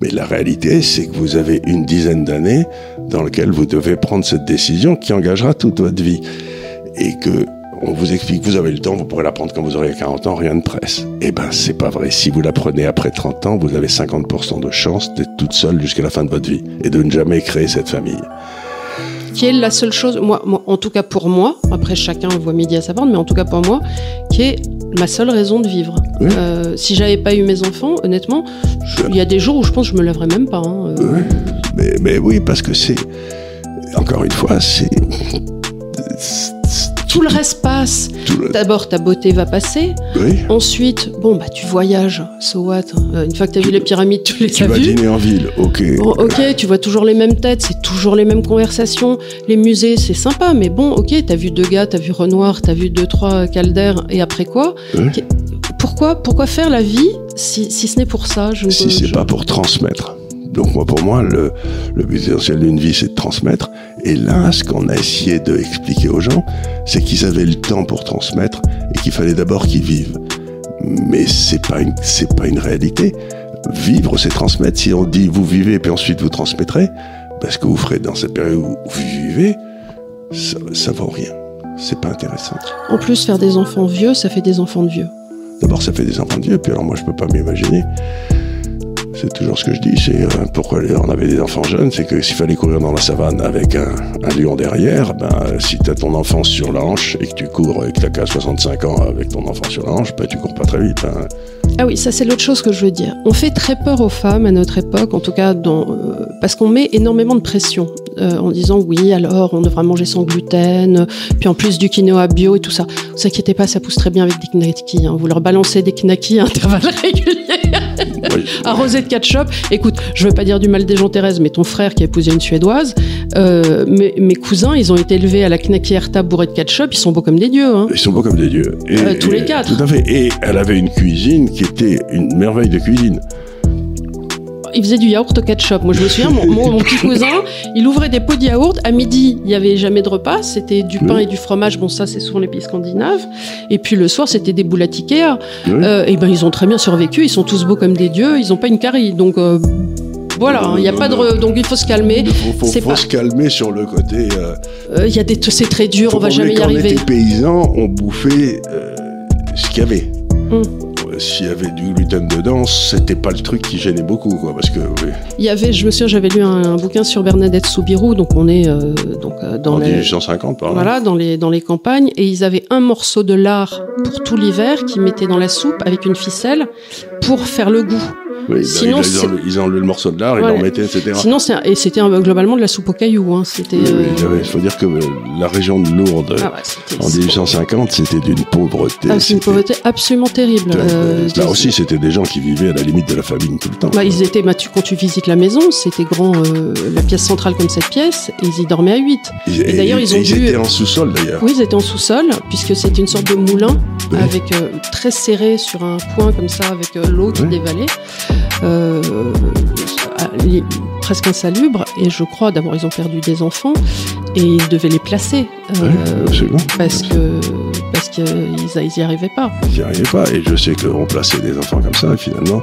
mais la réalité, c'est que vous avez une dizaine d'années dans lesquelles vous devez prendre cette décision qui engagera toute votre vie. Et que on vous explique, vous avez le temps, vous pourrez l'apprendre quand vous aurez 40 ans, rien ne presse. Eh ben, c'est pas vrai. Si vous l'apprenez après 30 ans, vous avez 50% de chance d'être toute seule jusqu'à la fin de votre vie et de ne jamais créer cette famille. Qui est la seule chose, moi, moi, en tout cas pour moi, après chacun voit midi à sa porte, mais en tout cas pour moi, qui est ma seule raison de vivre. Euh, si j'avais pas eu mes enfants, honnêtement, il y a des jours où je pense que je me lèverais même pas. hein, euh. Mais, mais oui, parce que c'est. Encore une fois, c'est. Tout le reste passe. D'abord, ta beauté va passer. Oui. Ensuite, bon, bah, tu voyages. So what Euh, Une fois que tu as vu les pyramides, tu les Tu as vas vues. dîner en ville, ok. Bon, ok, tu vois toujours les mêmes têtes, c'est toujours les mêmes conversations. Les musées, c'est sympa, mais bon, ok, t'as vu deux gars, t'as vu Renoir, t'as vu deux, trois Calder, et après quoi Pourquoi, pourquoi faire la vie si, si ce n'est pour ça je Si peux- c'est je- pas pour transmettre. Donc moi, pour moi, le, le but essentiel d'une vie, c'est de transmettre. Et là, ce qu'on a essayé de expliquer aux gens, c'est qu'ils avaient le temps pour transmettre et qu'il fallait d'abord qu'ils vivent. Mais c'est pas une, c'est pas une réalité. Vivre, c'est transmettre. Si on dit vous vivez puis ensuite vous transmettrez, parce que vous ferez dans cette période où vous vivez, ça, ça vaut rien. C'est pas intéressant. En plus, faire des enfants vieux, ça fait des enfants de vieux. D'abord, ça fait des enfants de Dieu, puis alors moi, je peux pas m'imaginer. C'est toujours ce que je dis, c'est euh, pourquoi on avait des enfants jeunes, c'est que s'il fallait courir dans la savane avec un, lion derrière, ben, si tu as ton enfant sur la hanche et que tu cours et que tu qu'à 65 ans avec ton enfant sur la hanche, ben, tu cours pas très vite. hein. Ah oui, ça c'est l'autre chose que je veux dire. On fait très peur aux femmes à notre époque, en tout cas euh, parce qu'on met énormément de pression euh, en disant oui, alors on devra manger sans gluten, puis en plus du quinoa bio et tout ça. Vous inquiétez pas, ça pousse très bien avec des knackis. Hein. Vous leur balancez des knackis à intervalles réguliers, arrosés de ketchup. Écoute, je veux pas dire du mal des gens Thérèse, mais ton frère qui a épousé une suédoise, euh, mes, mes cousins, ils ont été élevés à la knacki Herta bourrée de ketchup, ils sont beaux comme des dieux. Hein. Ils sont beaux comme des dieux. Et- Euh, tous les quatre. Tout à fait. Et elle avait une cuisine qui était une merveille de cuisine. Il faisait du yaourt au ketchup. Moi, je me souviens, mon, mon- mon petit cousin, il ouvrait des pots de yaourt. À midi, il n'y avait jamais de repas. C'était du pain et du fromage. Bon, ça, c'est souvent les pays scandinaves. Et puis le soir, c'était des boules à. Euh, et ben, ils ont très bien survécu. Ils sont tous beaux comme des dieux. Ils n'ont pas une carie. Donc, euh, voilà. Il n'y a pas de. re- Donc, il faut se calmer. Il faut, pas- se calmer sur le côté. euh, euh, Il y a des. C'est très dur. faut On va jamais y quand arriver. On était paysans, on bouffait euh, ce qu'il y avait. Hum. S'il y avait du gluten dedans, c'était pas le truc qui gênait beaucoup, quoi, parce que oui, Il y avait. Je me souviens, j'avais lu un, un bouquin sur Bernadette Soubirou. Donc, on est euh, donc euh, dans en les. 1850, par là. Voilà, dans les, dans les campagnes. Et ils avaient un morceau de lard pour tout l'hiver qu'ils mettaient dans la soupe avec une ficelle pour faire le goût. Oui, Sinon, ils, enlevaient, ils enlevaient le morceau de lard, ils Voilà. l'en mettaient, etc. Sinon, un- et c'était un- globalement de la soupe aux cailloux. Hein. C'était. Oui, oui, euh, il faut dire que euh, la région de Lourdes, Ah ouais, en 1850, c'était d'une pauvreté. ah, c'est une pauvreté absolument terrible. Euh, Là aussi, c'était des gens qui vivaient à la limite de la famine tout le temps. bah, ils étaient, bah, tu- quand tu visites la maison, c'était grand, euh, la pièce centrale comme cette pièce, et ils y dormaient à 8. Ils- et d'ailleurs, ils ont et dû. étaient en sous-sol, d'ailleurs. Oui, ils étaient en sous-sol, puisque c'était une sorte de moulin, avec euh, très serré sur un point comme ça, avec euh, l'eau qui dévalait, euh, presque insalubre. Et je crois, d'abord, ils ont perdu des enfants, et ils devaient les placer, euh, Oui, parce que parce qu'ils ils y arrivaient pas. Ils n'y arrivaient pas. Et je sais qu'on plaçait des enfants comme ça, et finalement,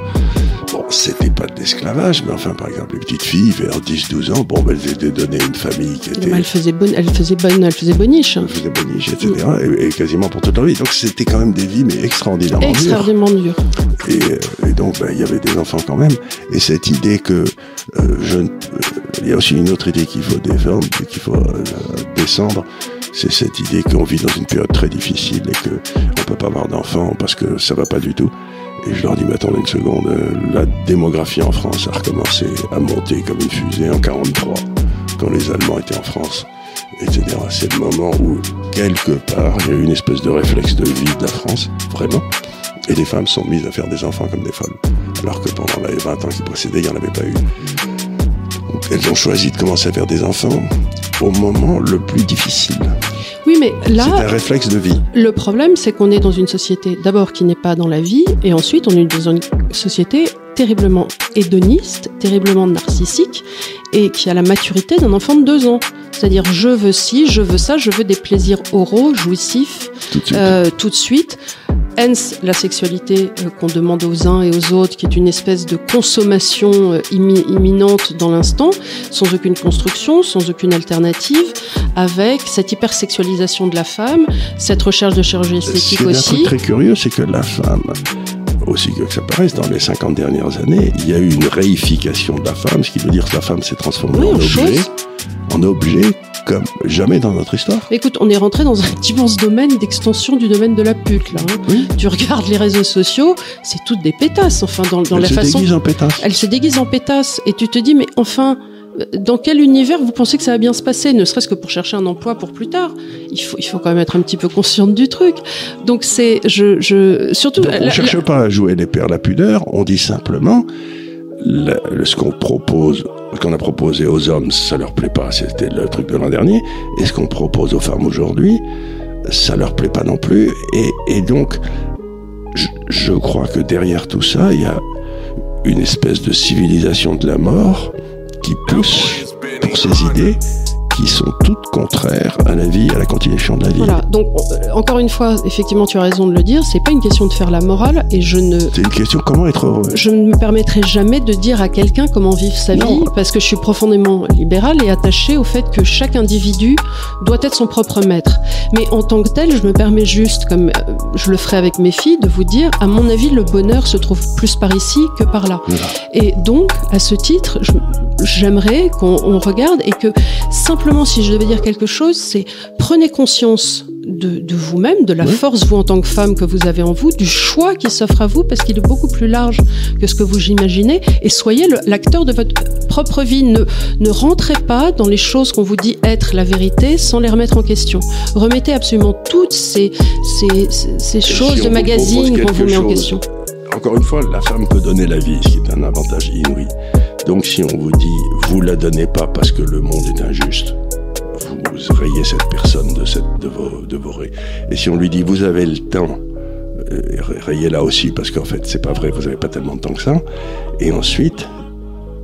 c'était pas de l'esclavage, mais enfin, par exemple, les petites filles, vers 10-12 ans, bon, ben, elles étaient données à une famille qui était. Mais elle faisait bonne, elle faisait bonne, elle faisait boniche. Elle faisait boniche, etc. Et, et quasiment pour toute leur vie. Donc c'était quand même des vies, mais extraordinairement dures. Extraordinairement dur. Et, euh, et donc, ben, il y avait des enfants quand même. Et cette idée que euh, je ne- euh, il y a aussi une autre idée qu'il faut défendre, qu'il faut euh, descendre, c'est cette idée qu'on vit dans une période très difficile et que on peut pas avoir d'enfants parce que ça va pas du tout. Et je leur dis, mais attendez une seconde, euh, la démographie en France a recommencé à monter comme une fusée en 43, quand les Allemands étaient en France, etc. C'est le moment où, quelque part, il y a eu une espèce de réflexe de vie de la France, vraiment. Et les femmes sont mises à faire des enfants comme des folles. Alors que pendant les 20 ans qui précédaient, il n'y en avait pas eu. Elles ont choisi de commencer à faire des enfants au moment le plus difficile. Oui, mais là, C'est un réflexe de vie. Le problème, c'est qu'on est dans une société d'abord qui n'est pas dans la vie, et ensuite on est dans une société terriblement hédoniste, terriblement narcissique, et qui a la maturité d'un enfant de deux ans. C'est-à-dire, je veux ci, je veux ça, je veux des plaisirs oraux, jouissifs, tout de suite. euh, tout de suite. Hence la sexualité euh, qu'on demande aux uns et aux autres, qui est une espèce de consommation euh, immi- imminente dans l'instant, sans aucune construction, sans aucune alternative, avec cette hypersexualisation de la femme, cette recherche de chirurgie Ce esthétique qui est un aussi. truc très curieux, c'est que la femme, aussi que ça paraisse, dans les 50 dernières années, il y a eu une réification de la femme, ce qui veut dire que la femme s'est transformée Oui, en en objet, chose. en objet comme jamais dans notre histoire. Écoute, on est rentré dans un immense domaine d'extension du domaine de la pute, là. hein. Tu regardes les réseaux sociaux, c'est toutes des pétasses, enfin, dans, dans Elle la se façon. déguise en pétasse. Elle se déguise en pétasse. Et tu te dis, mais enfin, euh, dans quel univers vous pensez que ça va bien se passer Ne serait-ce que pour chercher un emploi pour plus tard? Il faut, il faut quand même être un petit peu consciente du truc. Donc c'est, je, je, surtout. Donc, on la- ne cherche pas à jouer les pères la pudeur, on dit simplement la- le- ce qu'on propose, qu'on a proposé aux hommes, ça leur plaît pas, c'était le truc de l'an dernier, et ce qu'on propose aux femmes aujourd'hui, ça leur plaît pas non plus, et, donc je, je crois que derrière tout ça, il y a une espèce de civilisation de la mort qui pousse pour ces idées qui sont toutes contraires à la vie, à la continuation de la vie. Voilà. Donc euh, encore une fois, effectivement, tu as raison de le dire. C'est pas une question de faire la morale, et je ne. C'est une question comment être heureux. Je ne me permettrai jamais de dire à quelqu'un comment vivre sa vie parce que je suis profondément libérale et attachée au fait que chaque individu doit être son propre maître. Mais en tant que tel, je me permets juste, comme euh, je le ferai avec mes filles, de vous dire, à mon avis, le bonheur se trouve plus par ici que par là. Et donc, à ce titre, j'aimerais qu'on on regarde et que simplement, si je devais dire quelque chose, c'est prenez conscience de, de vous-même, de la force, vous en tant que femme, que vous avez en vous, du choix qui s'offre à vous, parce qu'il est beaucoup plus large que ce que vous imaginez, et soyez l'acteur de votre propre vie. Ne, ne rentrez pas dans les choses qu'on vous dit être la vérité sans les remettre en question. Remettez absolument toutes ces, ces, ces, choses si de propose qu'on vous met en question. Encore une fois, la femme peut donner la vie, ce qui est un avantage inouï. Donc si on vous dit, vous la donnez pas parce que le monde est injuste, vous rayez cette personne de, cette, de, vos, de vos rayons. Et si on lui dit, vous avez le temps, euh, rayez-la aussi, parce qu'en fait, c'est pas vrai, vous avez pas tellement de temps que ça. Et ensuite,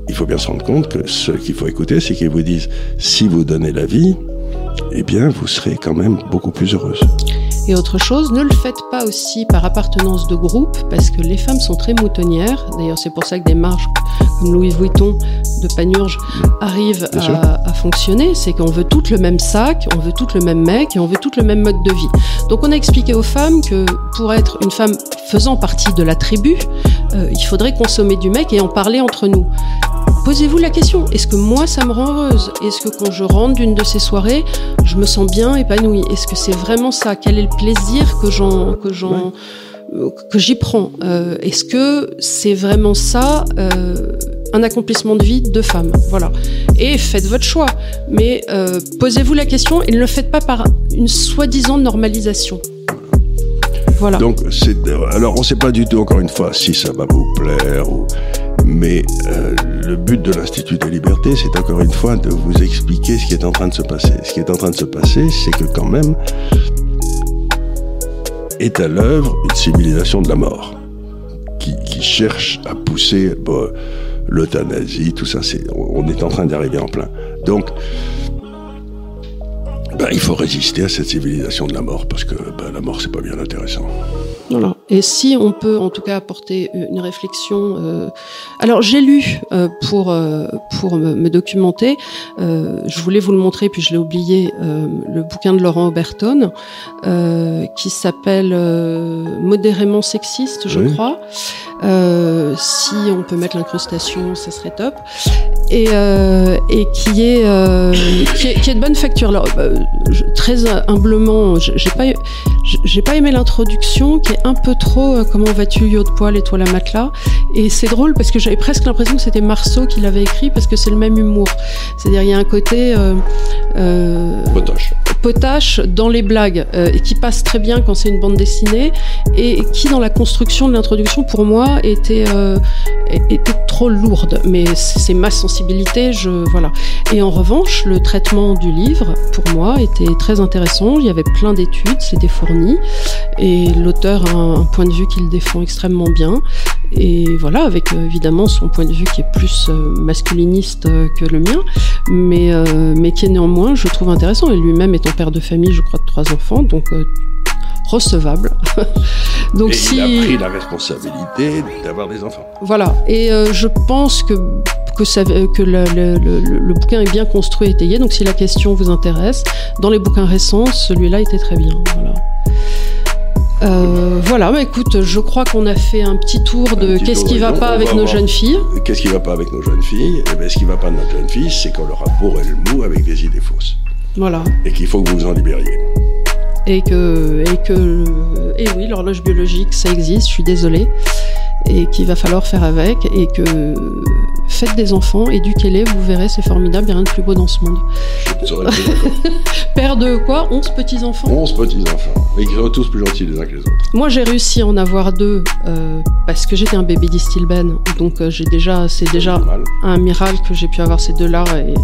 il faut bien se rendre compte que ce qu'il faut écouter, c'est qu'ils vous disent, si vous donnez la vie, eh bien, vous serez quand même beaucoup plus heureuse. Et autre chose, ne le faites pas aussi par appartenance de groupe, parce que les femmes sont très moutonnières. D'ailleurs, c'est pour ça que des marques comme Louis Vuitton de Panurge arrivent à, à fonctionner. C'est qu'on veut toutes le même sac, on veut toutes le même mec et on veut toutes le même mode de vie. Donc, on a expliqué aux femmes que pour être une femme faisant partie de la tribu, euh, il faudrait consommer du mec et en parler entre nous. Posez-vous la question, est-ce que moi ça me rend heureuse? Est-ce que quand je rentre d'une de ces soirées, je me sens bien épanouie? Est-ce que c'est vraiment ça? Quel est le plaisir que j'en que j'en euh, que j'y prends Euh, Est-ce que c'est vraiment ça euh, un accomplissement de vie de femme? Voilà. Et faites votre choix, mais euh, posez-vous la question et ne le faites pas par une soi-disant normalisation. Voilà. Donc, c'est, alors, on ne sait pas du tout, encore une fois, si ça va vous plaire, ou, mais euh, le but de l'Institut des libertés, c'est encore une fois de vous expliquer ce qui est en train de se passer. Ce qui est en train de se passer, c'est que quand même est à l'œuvre une civilisation de la mort qui, cherche à pousser l'euthanasie, tout ça. On est en train d'arriver en plein. Donc, ben, il faut résister à cette civilisation de la mort parce que ben, la mort, c'est pas bien intéressant. Voilà. Et si on peut en tout cas apporter une réflexion. euh, Alors j'ai lu euh, pour euh, pour me, me documenter. euh, je voulais vous le montrer puis je l'ai oublié. euh, le bouquin de Laurent Oberton euh, qui s'appelle euh, Modérément sexiste, je Oui. crois. Euh, si on peut mettre l'incrustation, ça serait top. Et, euh, et qui est, euh, qui est qui est de bonne facture. Alors, euh, je- très humblement, j'ai pas j'ai pas aimé l'introduction qui un peu trop euh, comment vas-tu yo de poil et toi la matelas. Et c'est drôle parce que j'avais presque l'impression que c'était Marceau qui l'avait écrit parce que c'est le même humour. C'est-à-dire il y a un côté euh, euh, potache dans les blagues euh, et qui passe très bien quand c'est une bande dessinée et qui dans la construction de l'introduction pour moi était euh, était trop lourde. Mais c'est ma sensibilité je voilà. Et en revanche le traitement du livre pour moi était très intéressant. Il y avait plein d'études c'était fourni et l'auteur a un, point de vue qu'il défend extrêmement bien. Et voilà avec euh, évidemment son point de vue qui est plus euh, masculiniste que le mien mais mais qui est néanmoins je trouve intéressant. Et lui-même étant père de famille je crois de trois enfants donc euh, recevable. Donc et si il a pris la responsabilité d'avoir des enfants. voilà, et euh, je pense que que, ça, que le, le- le- le bouquin est bien construit et étayé. Donc si la question vous intéresse, dans les bouquins récents, celui-là était très bien. Voilà. Euh, voilà, bah écoute, je crois qu'on a fait un petit tour de qu'est-ce qui va pas avec nos jeunes filles. Qu'est-ce qui va pas avec nos jeunes filles? Eh bien, ce qui va pas de notre jeune fille, c'est qu'on leur a bourré le mou avec des idées fausses. Voilà. Et qu'il faut que vous vous en libériez. et que et que et oui l'horloge biologique ça existe je suis désolée et qu'il va falloir faire avec et que faites des enfants éduquez-les vous verrez c'est formidable il n'y a rien de plus beau dans ce monde Je serais père de quoi? 11 petits enfants 11 petits-enfants. Et ils sont tous plus gentils les uns que les autres. moi j'ai réussi à en avoir deux euh, parce que j'étais un bébé d'Istilben donc euh, j'ai déjà c'est déjà un miracle que j'ai pu avoir ces deux là et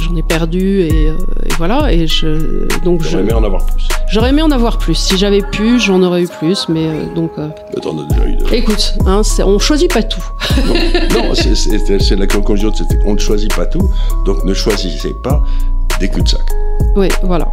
j'en ai perdu et, euh, et voilà et je donc J'aurais aimé en avoir plus. J'aurais aimé en avoir plus. Si j'avais pu, j'en aurais eu plus, mais donc. Mais t'en as déjà eu deux. Écoute, hein, c'est- on choisit pas tout. Non, c'est- la conclusion, c'était on ne choisit pas tout, donc ne choisissez pas des cul-de-sac. Oui, voilà.